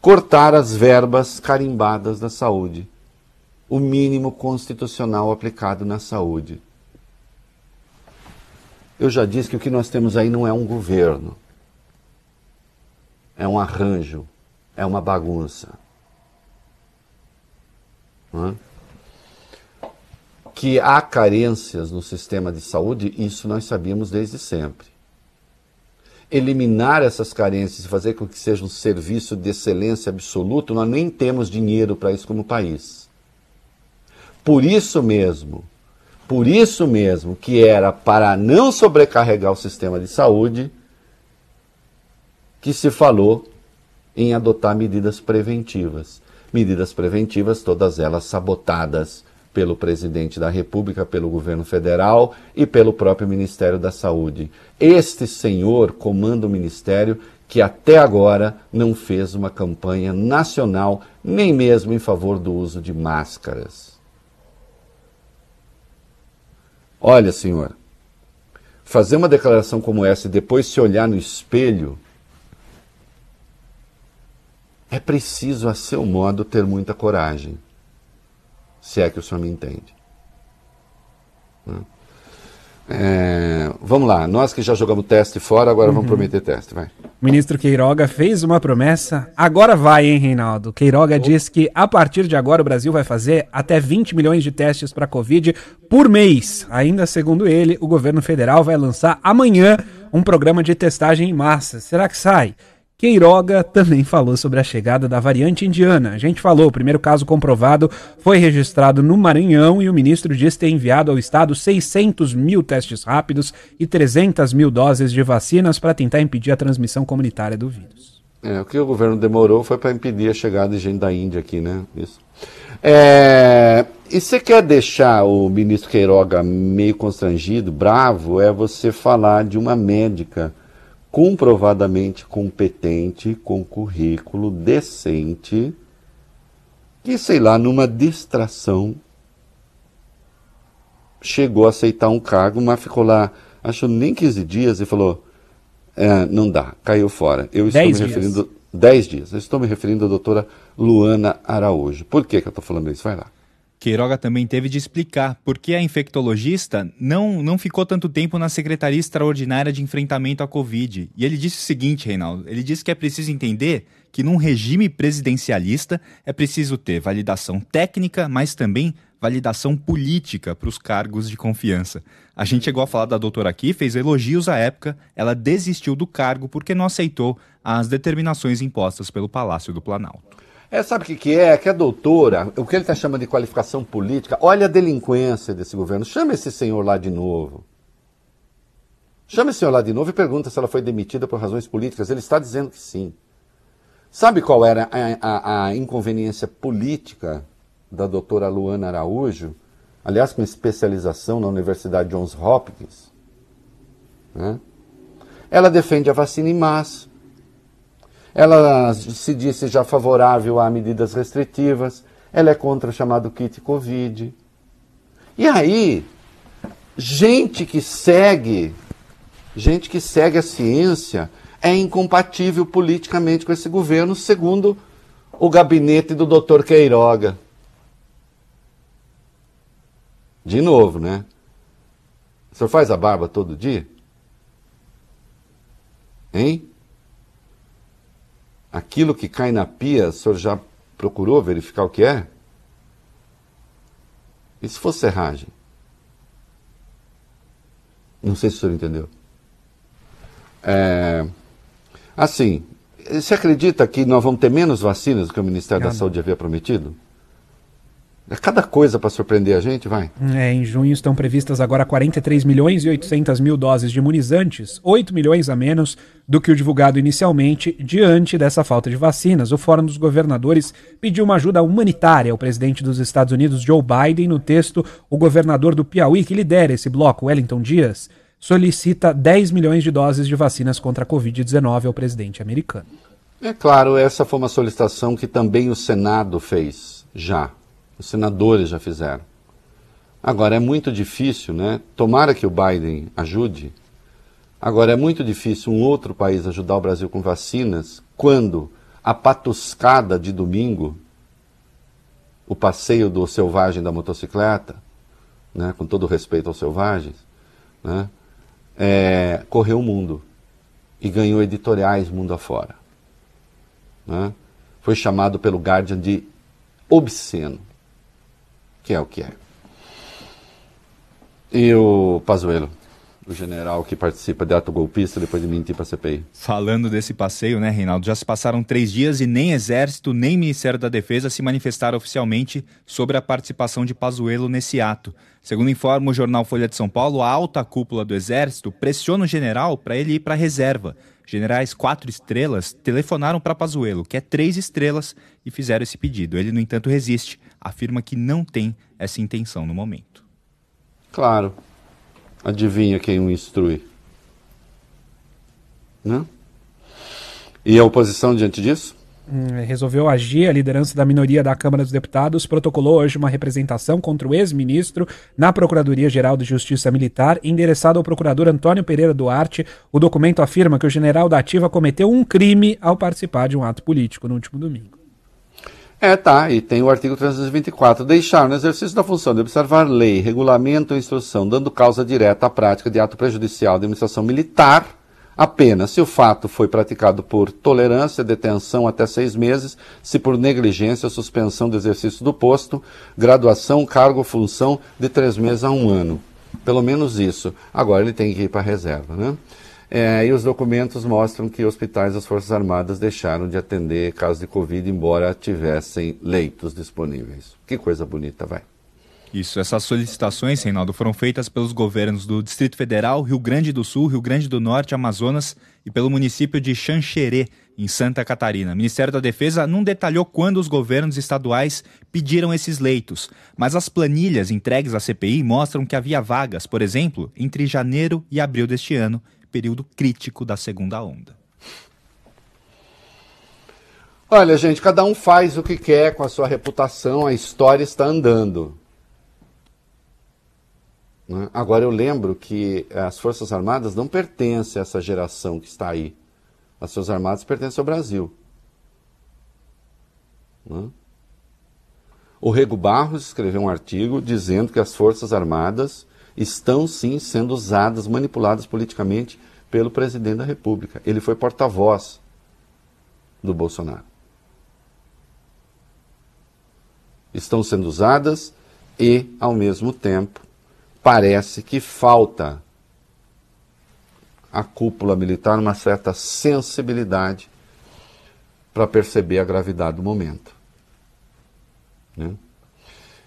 S3: cortar as verbas carimbadas da saúde, o mínimo constitucional aplicado na saúde. Eu já disse que o que nós temos aí não é um governo, é um arranjo, é uma bagunça. Não é? Que há carências no sistema de saúde, isso nós sabíamos desde sempre eliminar essas carências e fazer com que seja um serviço de excelência absoluto, nós nem temos dinheiro para isso como país. Por isso mesmo, por isso mesmo que era para não sobrecarregar o sistema de saúde que se falou em adotar medidas preventivas. Medidas preventivas, todas elas sabotadas pelo presidente da República, pelo governo federal e pelo próprio Ministério da Saúde. Este senhor comanda o ministério que até agora não fez uma campanha nacional, nem mesmo em favor do uso de máscaras. Olha, senhor, fazer uma declaração como essa e depois se olhar no espelho, é preciso, a seu modo, ter muita coragem. Se é que o senhor me entende. É, vamos lá, nós que já jogamos teste fora, agora uhum. vamos prometer teste, vai.
S6: O ministro Queiroga fez uma promessa, agora vai, hein, Reinaldo? Queiroga oh. diz que a partir de agora o Brasil vai fazer até 20 milhões de testes para Covid por mês. Ainda segundo ele, o governo federal vai lançar amanhã um programa de testagem em massa. Será que sai? Queiroga também falou sobre a chegada da variante indiana. A gente falou, o primeiro caso comprovado foi registrado no Maranhão e o ministro disse ter enviado ao estado 600 mil testes rápidos e 300 mil doses de vacinas para tentar impedir a transmissão comunitária do vírus.
S3: É, o que o governo demorou foi para impedir a chegada de gente da Índia aqui, né? Isso. É, e você quer deixar o ministro Queiroga meio constrangido, bravo, é você falar de uma médica comprovadamente competente, com currículo decente, que, sei lá, numa distração, chegou a aceitar um cargo, mas ficou lá, acho nem 15 dias, e falou: é, não dá, caiu fora. Eu estou me referindo. 10 dias. Eu estou me referindo à doutora Luana Araújo. Por que, que eu estou falando isso? Vai lá.
S5: Queiroga também teve de explicar por que a infectologista não, não ficou tanto tempo na Secretaria Extraordinária de Enfrentamento à Covid. E ele disse o seguinte, Reinaldo: ele disse que é preciso entender que num regime presidencialista é preciso ter validação técnica, mas também validação política para os cargos de confiança. A gente chegou a falar da doutora aqui, fez elogios à época, ela desistiu do cargo porque não aceitou as determinações impostas pelo Palácio do Planalto.
S3: É, sabe o que, que é? Que a doutora, o que ele está chamando de qualificação política, olha a delinquência desse governo. Chama esse senhor lá de novo. Chama esse senhor lá de novo e pergunta se ela foi demitida por razões políticas. Ele está dizendo que sim. Sabe qual era a, a, a inconveniência política da doutora Luana Araújo? Aliás, com especialização na Universidade Johns Hopkins. Né? Ela defende a vacina em massa ela se disse já favorável a medidas restritivas, ela é contra o chamado kit Covid. E aí, gente que segue, gente que segue a ciência, é incompatível politicamente com esse governo, segundo o gabinete do Dr. Queiroga. De novo, né? O senhor faz a barba todo dia? Hein? Aquilo que cai na pia, o senhor já procurou verificar o que é? E se fosse serragem? Não sei se o senhor entendeu. É, assim, você acredita que nós vamos ter menos vacinas do que o Ministério da Saúde havia prometido? É cada coisa para surpreender a gente, vai.
S6: É, em junho estão previstas agora 43 milhões e 800 mil doses de imunizantes, 8 milhões a menos do que o divulgado inicialmente. Diante dessa falta de vacinas, o Fórum dos Governadores pediu uma ajuda humanitária ao presidente dos Estados Unidos, Joe Biden. No texto, o governador do Piauí, que lidera esse bloco, Wellington Dias, solicita 10 milhões de doses de vacinas contra a Covid-19 ao presidente americano.
S3: É claro, essa foi uma solicitação que também o Senado fez já os senadores já fizeram. Agora é muito difícil, né? Tomara que o Biden ajude. Agora é muito difícil um outro país ajudar o Brasil com vacinas quando a patuscada de domingo, o passeio do selvagem da motocicleta, né, com todo respeito aos selvagens, né, é, correu o mundo e ganhou editoriais mundo afora. Né? Foi chamado pelo Guardian de obsceno que é o que é. E o Pazuello, o general que participa de ato golpista depois de mentir para a CPI.
S5: Falando desse passeio, né, Reinaldo? Já se passaram três dias e nem Exército nem Ministério da Defesa se manifestaram oficialmente sobre a participação de Pazuello nesse ato. Segundo informa o jornal Folha de São Paulo, a alta cúpula do Exército pressiona o general para ele ir para a reserva. Generais quatro estrelas telefonaram para Pazuello, que é três estrelas, e fizeram esse pedido. Ele, no entanto, resiste, afirma que não tem essa intenção no momento.
S3: Claro. Adivinha quem o instrui? Né? E a oposição diante disso?
S6: Hum, resolveu agir. A liderança da minoria da Câmara dos Deputados protocolou hoje uma representação contra o ex-ministro na Procuradoria-Geral de Justiça Militar, endereçada ao procurador Antônio Pereira Duarte. O documento afirma que o general da Ativa cometeu um crime ao participar de um ato político no último domingo.
S3: É, tá, e tem o artigo 324. Deixar no exercício da função de observar lei, regulamento ou instrução, dando causa direta à prática de ato prejudicial de administração militar apenas se o fato foi praticado por tolerância, detenção até seis meses, se por negligência suspensão do exercício do posto, graduação, cargo função de três meses a um ano. Pelo menos isso. Agora ele tem que ir para a reserva, né? É, e os documentos mostram que hospitais das Forças Armadas deixaram de atender casos de Covid, embora tivessem leitos disponíveis. Que coisa bonita, vai.
S5: Isso, essas solicitações, Reinaldo, foram feitas pelos governos do Distrito Federal, Rio Grande do Sul, Rio Grande do Norte, Amazonas e pelo município de Xanxerê, em Santa Catarina. O Ministério da Defesa não detalhou quando os governos estaduais pediram esses leitos, mas as planilhas entregues à CPI mostram que havia vagas, por exemplo, entre janeiro e abril deste ano, período crítico da segunda onda.
S3: Olha, gente, cada um faz o que quer com a sua reputação, a história está andando. Né? Agora, eu lembro que as Forças Armadas não pertencem a essa geração que está aí. As Forças Armadas pertencem ao Brasil. Né? O Rego Barros escreveu um artigo dizendo que as Forças Armadas estão sim sendo usadas, manipuladas politicamente pelo presidente da República. Ele foi porta-voz do Bolsonaro. Estão sendo usadas e, ao mesmo tempo, parece que falta à cúpula militar uma certa sensibilidade para perceber a gravidade do momento. Né?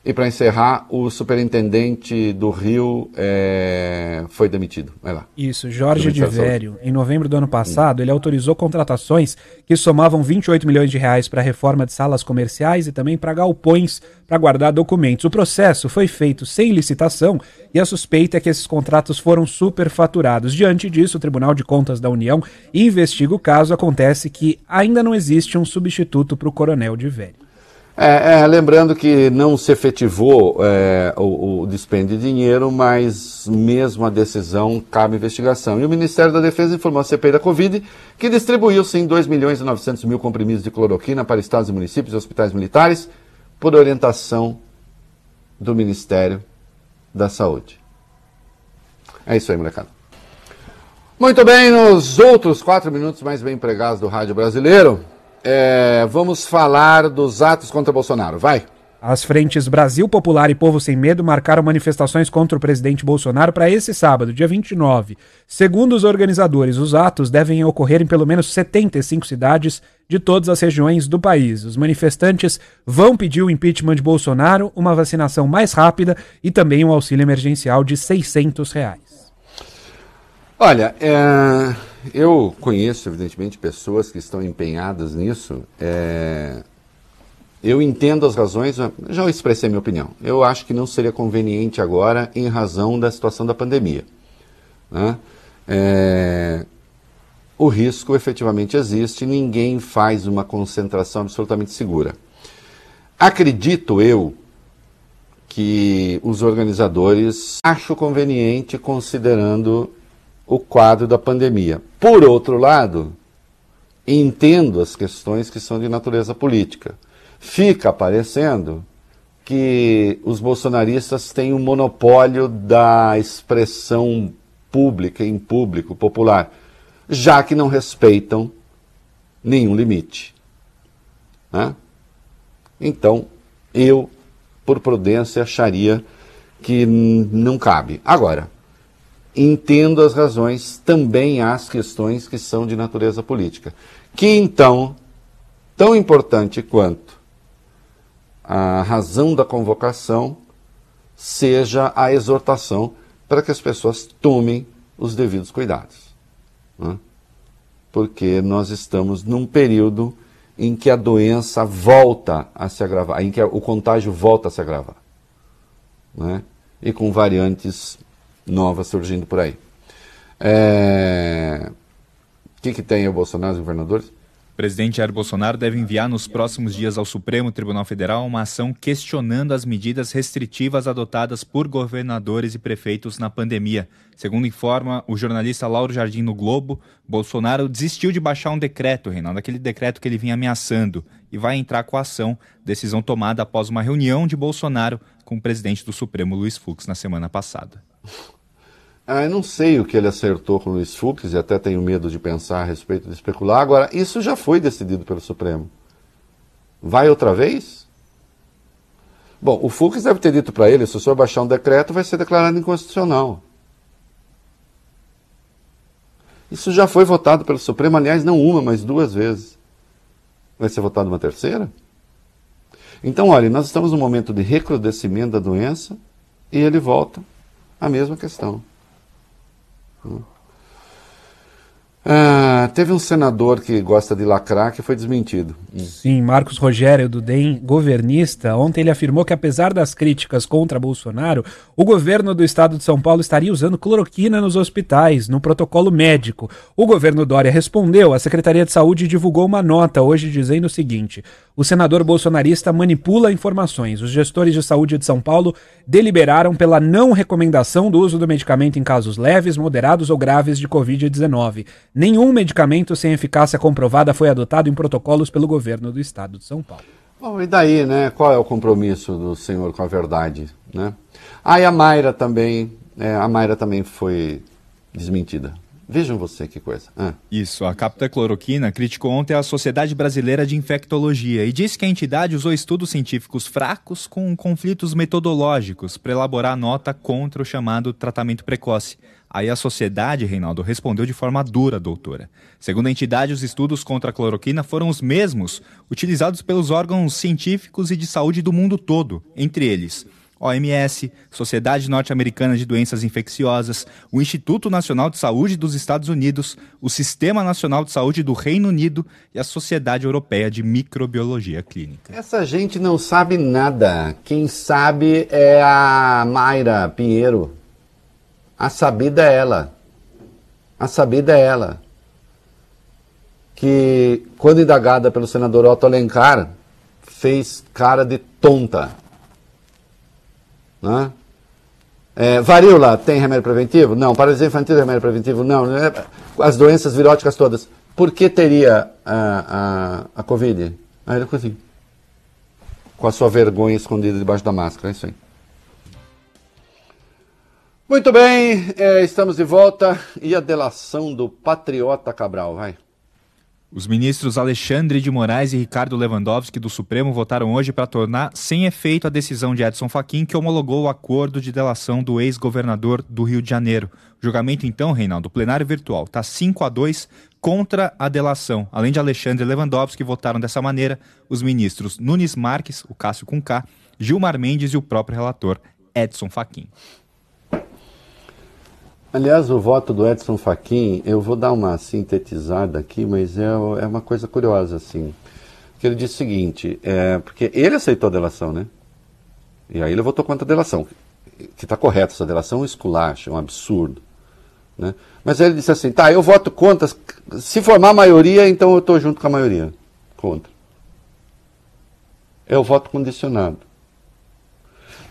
S3: E para encerrar, o superintendente do Rio é, foi demitido. Vai lá.
S6: Isso, Jorge de Vério. Em novembro do ano passado, ele autorizou contratações que somavam 28 milhões de reais para a reforma de salas comerciais e também para galpões para guardar documentos. O processo foi feito sem licitação e a suspeita é que esses contratos foram superfaturados. Diante disso, o Tribunal de Contas da União investiga o caso. Acontece que ainda não existe um substituto para o coronel de Vério.
S3: É, é, lembrando que não se efetivou é, o, o dispêndio de dinheiro, mas mesmo a decisão cabe investigação. E o Ministério da Defesa informou a CPI da Covid que distribuiu sim 2 milhões e 900 mil comprimidos de cloroquina para estados e municípios e hospitais militares por orientação do Ministério da Saúde. É isso aí, molecada. Muito bem, nos outros quatro minutos mais bem empregados do rádio brasileiro, é, vamos falar dos atos contra Bolsonaro. Vai.
S6: As frentes Brasil Popular e Povo Sem Medo marcaram manifestações contra o presidente Bolsonaro para esse sábado, dia 29. Segundo os organizadores, os atos devem ocorrer em pelo menos 75 cidades de todas as regiões do país. Os manifestantes vão pedir o impeachment de Bolsonaro, uma vacinação mais rápida e também um auxílio emergencial de 600 reais.
S3: Olha, é, eu conheço, evidentemente, pessoas que estão empenhadas nisso. É, eu entendo as razões, já expressei minha opinião. Eu acho que não seria conveniente agora em razão da situação da pandemia. Né? É, o risco efetivamente existe, ninguém faz uma concentração absolutamente segura. Acredito eu que os organizadores acham conveniente considerando o quadro da pandemia. Por outro lado, entendo as questões que são de natureza política. Fica parecendo que os bolsonaristas têm o um monopólio da expressão pública, em público, popular, já que não respeitam nenhum limite. Né? Então, eu, por prudência, acharia que não cabe. Agora, entendo as razões, também as questões que são de natureza política. Que então, tão importante quanto a razão da convocação seja a exortação para que as pessoas tomem os devidos cuidados. Né? porque nós estamos num período em que a doença volta a se agravar, em que o contágio volta a se agravar. Né? E com variantes novas surgindo por aí. É... O que, que tem o Bolsonaro, os governadores?
S5: O presidente Jair Bolsonaro deve enviar nos próximos dias ao Supremo Tribunal Federal uma ação questionando as medidas restritivas adotadas por governadores e prefeitos na pandemia. Segundo informa o jornalista Lauro Jardim no Globo, Bolsonaro desistiu de baixar um decreto, Reinaldo, aquele decreto que ele vinha ameaçando, e vai entrar com a ação, decisão tomada após uma reunião de Bolsonaro com o presidente do Supremo, Luiz Fux, na semana passada.
S3: Ah, eu não sei o que ele acertou com o Luiz Fux e até tenho medo de pensar a respeito de especular. Agora, isso já foi decidido pelo Supremo. Vai outra vez? Bom, o Fux deve ter dito para ele: se o senhor baixar um decreto, vai ser declarado inconstitucional. Isso já foi votado pelo Supremo, aliás, não uma, mas duas vezes. Vai ser votado uma terceira? Então, olha, nós estamos num momento de recrudescimento da doença e ele volta à mesma questão. Ah, teve um senador que gosta de lacrar que foi desmentido.
S6: Sim, Marcos Rogério do DEM, governista, ontem ele afirmou que apesar das críticas contra Bolsonaro, o governo do estado de São Paulo estaria usando cloroquina nos hospitais, no protocolo médico. O governo Dória respondeu, a Secretaria de Saúde divulgou uma nota hoje dizendo o seguinte: o senador bolsonarista manipula informações. Os gestores de saúde de São Paulo deliberaram pela não recomendação do uso do medicamento em casos leves, moderados ou graves de Covid-19. Nenhum medicamento sem eficácia comprovada foi adotado em protocolos pelo governo do estado de São Paulo.
S3: Bom, e daí, né? Qual é o compromisso do senhor com a verdade, né? Ah, e a Mayra também, é, a Mayra também foi desmentida. Vejam você que coisa. Ah.
S5: Isso, a Capta Cloroquina criticou ontem a Sociedade Brasileira de Infectologia e disse que a entidade usou estudos científicos fracos com conflitos metodológicos para elaborar nota contra o chamado tratamento precoce. Aí a sociedade, Reinaldo, respondeu de forma dura, doutora. Segundo a entidade, os estudos contra a cloroquina foram os mesmos utilizados pelos órgãos científicos e de saúde do mundo todo, entre eles OMS, Sociedade Norte-Americana de Doenças Infecciosas, o Instituto Nacional de Saúde dos Estados Unidos, o Sistema Nacional de Saúde do Reino Unido e a Sociedade Europeia de Microbiologia Clínica.
S3: Essa gente não sabe nada. Quem sabe é a Mayra Pinheiro. A sabida é ela. A sabida é ela. Que, quando indagada pelo senador Otto Alencar, fez cara de tonta. Né? É, varíola tem remédio preventivo? Não. Paralisia infantil tem remédio preventivo? Não. As doenças viróticas todas. Por que teria a, a, a Covid? Aí ele assim. Com a sua vergonha escondida debaixo da máscara. É isso aí. Muito bem, é, estamos de volta. E a delação do Patriota Cabral, vai.
S5: Os ministros Alexandre de Moraes e Ricardo Lewandowski do Supremo votaram hoje para tornar sem efeito a decisão de Edson Fachin que homologou o acordo de delação do ex-governador do Rio de Janeiro. O julgamento, então, Reinaldo, plenário virtual, está 5 a 2 contra a delação. Além de Alexandre Lewandowski, votaram dessa maneira os ministros Nunes Marques, o Cássio com K, Gilmar Mendes e o próprio relator Edson Fachin.
S3: Aliás, o voto do Edson Fachin, eu vou dar uma sintetizada aqui, mas é, é uma coisa curiosa, assim. Que ele disse o seguinte, é, porque ele aceitou a delação, né? E aí ele votou contra a delação. Que está correto, essa delação é um esculacho, é um absurdo. Né? Mas ele disse assim, tá, eu voto contra, se formar a maioria, então eu estou junto com a maioria. Contra. É o voto condicionado.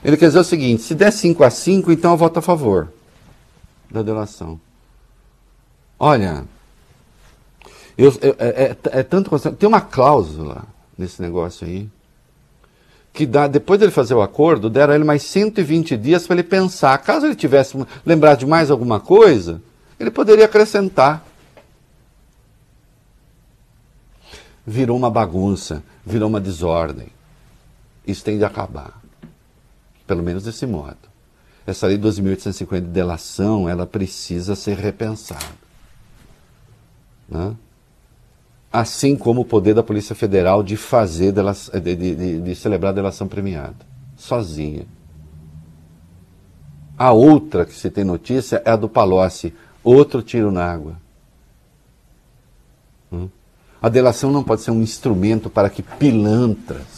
S3: Ele quer dizer o seguinte, se der 5 a 5, então eu voto a favor da delação. Olha, eu, eu, é, é, é, tanto tem uma cláusula nesse negócio aí que dá, depois dele fazer o acordo, deram ele mais 120 dias para ele pensar. Caso ele tivesse lembrado de mais alguma coisa, ele poderia acrescentar. Virou uma bagunça, virou uma desordem. Isso tem de acabar. Pelo menos desse modo essa lei 12.850 de delação, ela precisa ser repensada. Né? Assim como o poder da Polícia Federal de fazer, de, de, de, de celebrar a delação premiada, sozinha. A outra que se tem notícia é a do Palocci, outro tiro na água. Hum? A delação não pode ser um instrumento para que pilantras,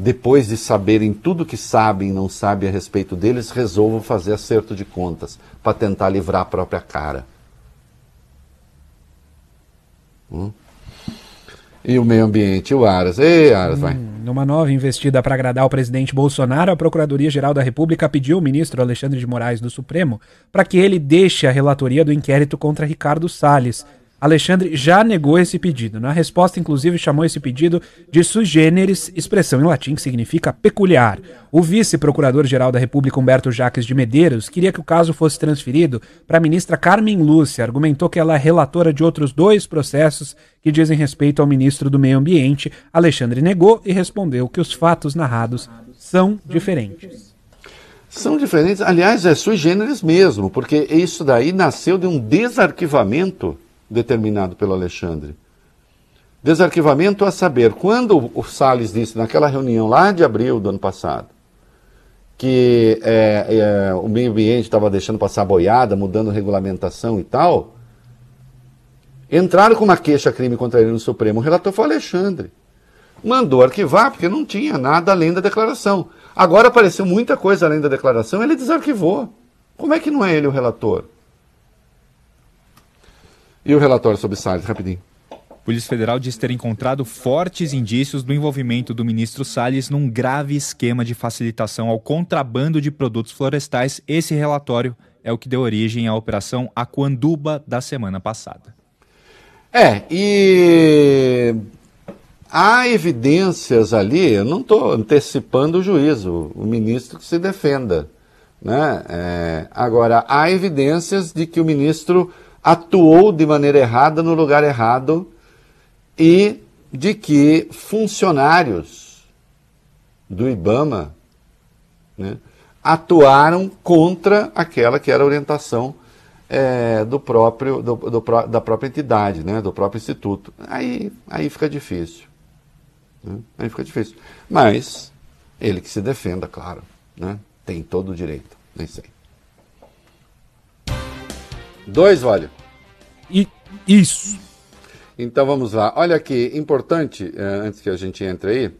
S3: depois de saberem tudo que sabem e não sabem a respeito deles, resolvam fazer acerto de contas para tentar livrar a própria cara. Hum? E o meio ambiente, o Aras. Ei, Aras, vai.
S6: Numa nova investida para agradar o presidente Bolsonaro, a Procuradoria-Geral da República pediu ao ministro Alexandre de Moraes do Supremo para que ele deixe a relatoria do inquérito contra Ricardo Salles, Alexandre já negou esse pedido. Na resposta, inclusive, chamou esse pedido de sui generis, expressão em latim que significa peculiar. O vice-procurador-geral da República, Humberto Jaques de Medeiros, queria que o caso fosse transferido para a ministra Carmen Lúcia. Argumentou que ela é relatora de outros dois processos que dizem respeito ao ministro do Meio Ambiente. Alexandre negou e respondeu que os fatos narrados são diferentes.
S3: São diferentes. Aliás, é sui generis mesmo, porque isso daí nasceu de um desarquivamento determinado pelo Alexandre. Desarquivamento a saber, quando o Salles disse naquela reunião lá de abril do ano passado, que é, é, o meio ambiente estava deixando passar boiada, mudando regulamentação e tal, entraram com uma queixa-crime contra ele no Supremo. O relator foi o Alexandre. Mandou arquivar, porque não tinha nada além da declaração. Agora apareceu muita coisa além da declaração, ele desarquivou. Como é que não é ele o relator? E o relatório sobre Salles, rapidinho.
S5: Polícia Federal diz ter encontrado fortes indícios do envolvimento do ministro Salles num grave esquema de facilitação ao contrabando de produtos florestais. Esse relatório é o que deu origem à operação Aquanduba da semana passada.
S3: É, e há evidências ali, eu não estou antecipando o juízo, o ministro que se defenda. Né? É, agora, há evidências de que o ministro atuou de maneira errada no lugar errado e de que funcionários do IBAMA né, atuaram contra aquela que era a orientação é, do próprio, do, do, da própria entidade, né, do próprio instituto. Aí, aí fica difícil. Né? Aí fica difícil. Mas ele que se defenda, claro. Né? Tem todo o direito. Nem sei. Dois, vale.
S6: E isso.
S3: Então vamos lá. Olha aqui, importante, é, antes que a gente entre aí,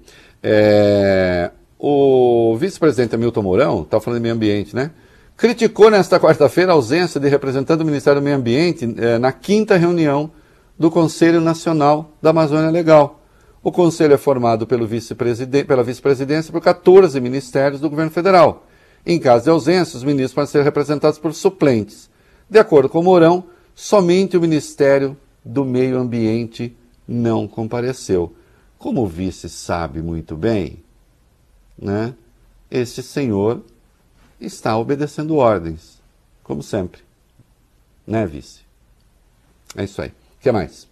S3: é, o vice-presidente Hamilton Mourão, está falando de meio ambiente, né? Criticou nesta quarta-feira a ausência de representante do Ministério do Meio Ambiente é, na quinta reunião do Conselho Nacional da Amazônia Legal. O conselho é formado pelo vice pela vice-presidência por 14 ministérios do governo federal. Em caso de ausência, os ministros podem ser representados por suplentes. De acordo com Mourão, somente o Ministério do Meio Ambiente não compareceu. Como o vice sabe muito bem, né, este senhor está obedecendo ordens, como sempre. Né, vice? É isso aí. O que mais?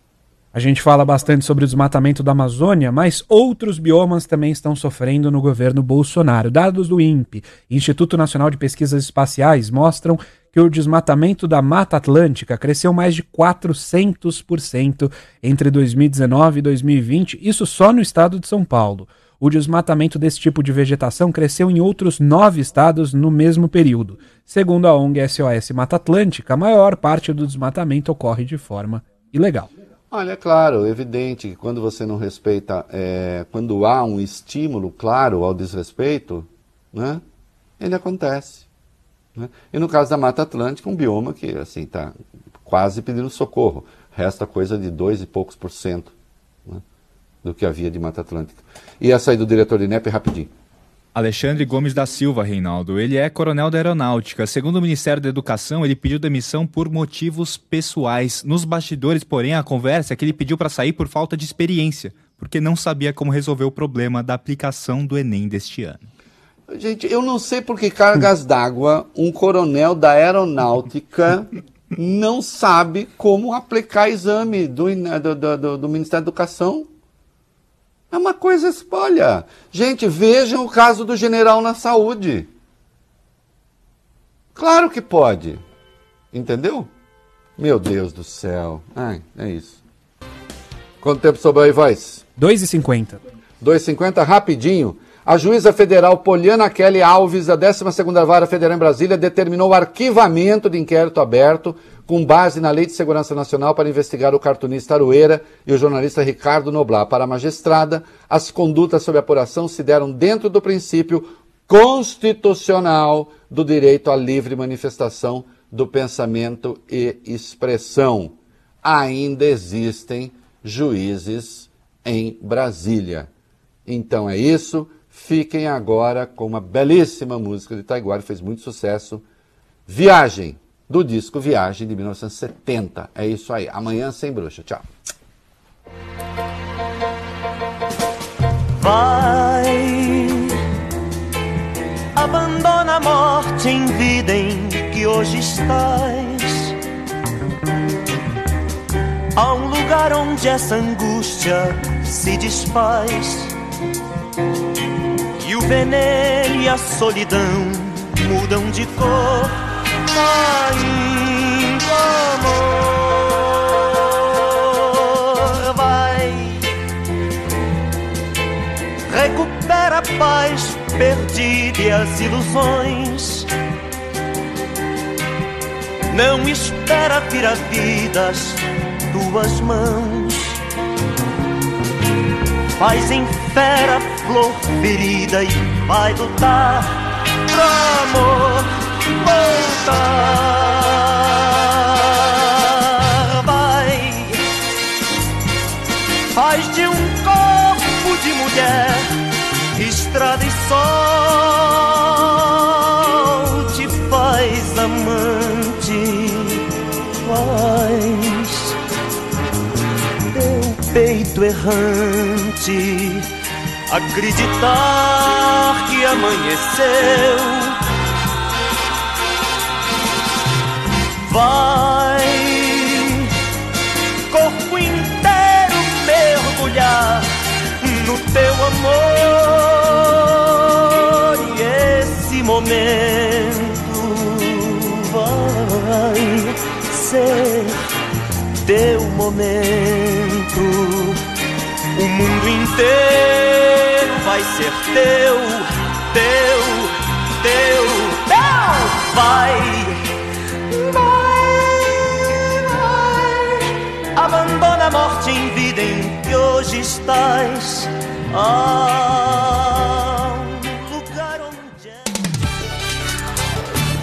S6: A gente fala bastante sobre o desmatamento da Amazônia, mas outros biomas também estão sofrendo no governo Bolsonaro. Dados do INPE, Instituto Nacional de Pesquisas Espaciais, mostram que o desmatamento da Mata Atlântica cresceu mais de 400% entre 2019 e 2020, isso só no estado de São Paulo. O desmatamento desse tipo de vegetação cresceu em outros nove estados no mesmo período. Segundo a ONG SOS Mata Atlântica, a maior parte do desmatamento ocorre de forma ilegal.
S3: Olha, é claro, evidente que quando você não respeita, é, quando há um estímulo claro ao desrespeito, né, ele acontece. Né? E no caso da Mata Atlântica, um bioma que assim está quase pedindo socorro. Resta coisa de dois e poucos por cento né, do que havia de Mata Atlântica. E essa aí do diretor de INEP, rapidinho.
S5: Alexandre Gomes da Silva, Reinaldo. Ele é coronel da Aeronáutica. Segundo o Ministério da Educação, ele pediu demissão por motivos pessoais. Nos bastidores, porém, a conversa é que ele pediu para sair por falta de experiência, porque não sabia como resolver o problema da aplicação do Enem deste ano.
S3: Gente, eu não sei por que cargas d'água um coronel da Aeronáutica (laughs) não sabe como aplicar exame do, do, do, do Ministério da Educação. É uma coisa espolha. Gente, vejam o caso do general na saúde. Claro que pode. Entendeu? Meu Deus do céu. Ai, é isso. Quanto tempo sobrou aí, voz?
S6: 2,50.
S3: 2,50, rapidinho. A juíza federal Poliana Kelly Alves, da 12ª Vara Federal em Brasília, determinou o arquivamento de inquérito aberto com base na Lei de Segurança Nacional para investigar o cartunista Aroeira e o jornalista Ricardo Noblar. Para a magistrada, as condutas sob apuração se deram dentro do princípio constitucional do direito à livre manifestação do pensamento e expressão. Ainda existem juízes em Brasília. Então é isso. Fiquem agora com uma belíssima música de Taiguara, fez muito sucesso. Viagem, do disco Viagem de 1970. É isso aí. Amanhã sem bruxa. Tchau.
S4: Vai, abandona a morte em vida em que hoje estás. Há um lugar onde essa angústia se desfaz. E o veneno e a solidão mudam de cor. Caindo amor, vai. Recupera a paz perdida e as ilusões. Não espera vir a vida às tuas mãos. Faz em fera flor ferida e vai lutar pro amor voltar. Vai, faz de um corpo de mulher estrada e sol, te faz amante, faz teu peito errante acreditar que amanheceu. Vai, corpo inteiro mergulhar no teu amor e esse momento vai ser teu momento. O mundo inteiro vai ser teu, teu, teu, teu. Vai, vai, vai. Abandona a morte em vida em que hoje estás. Ah, um lugar onde é.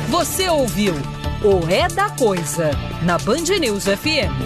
S1: Você ouviu o É da Coisa na Band News FM.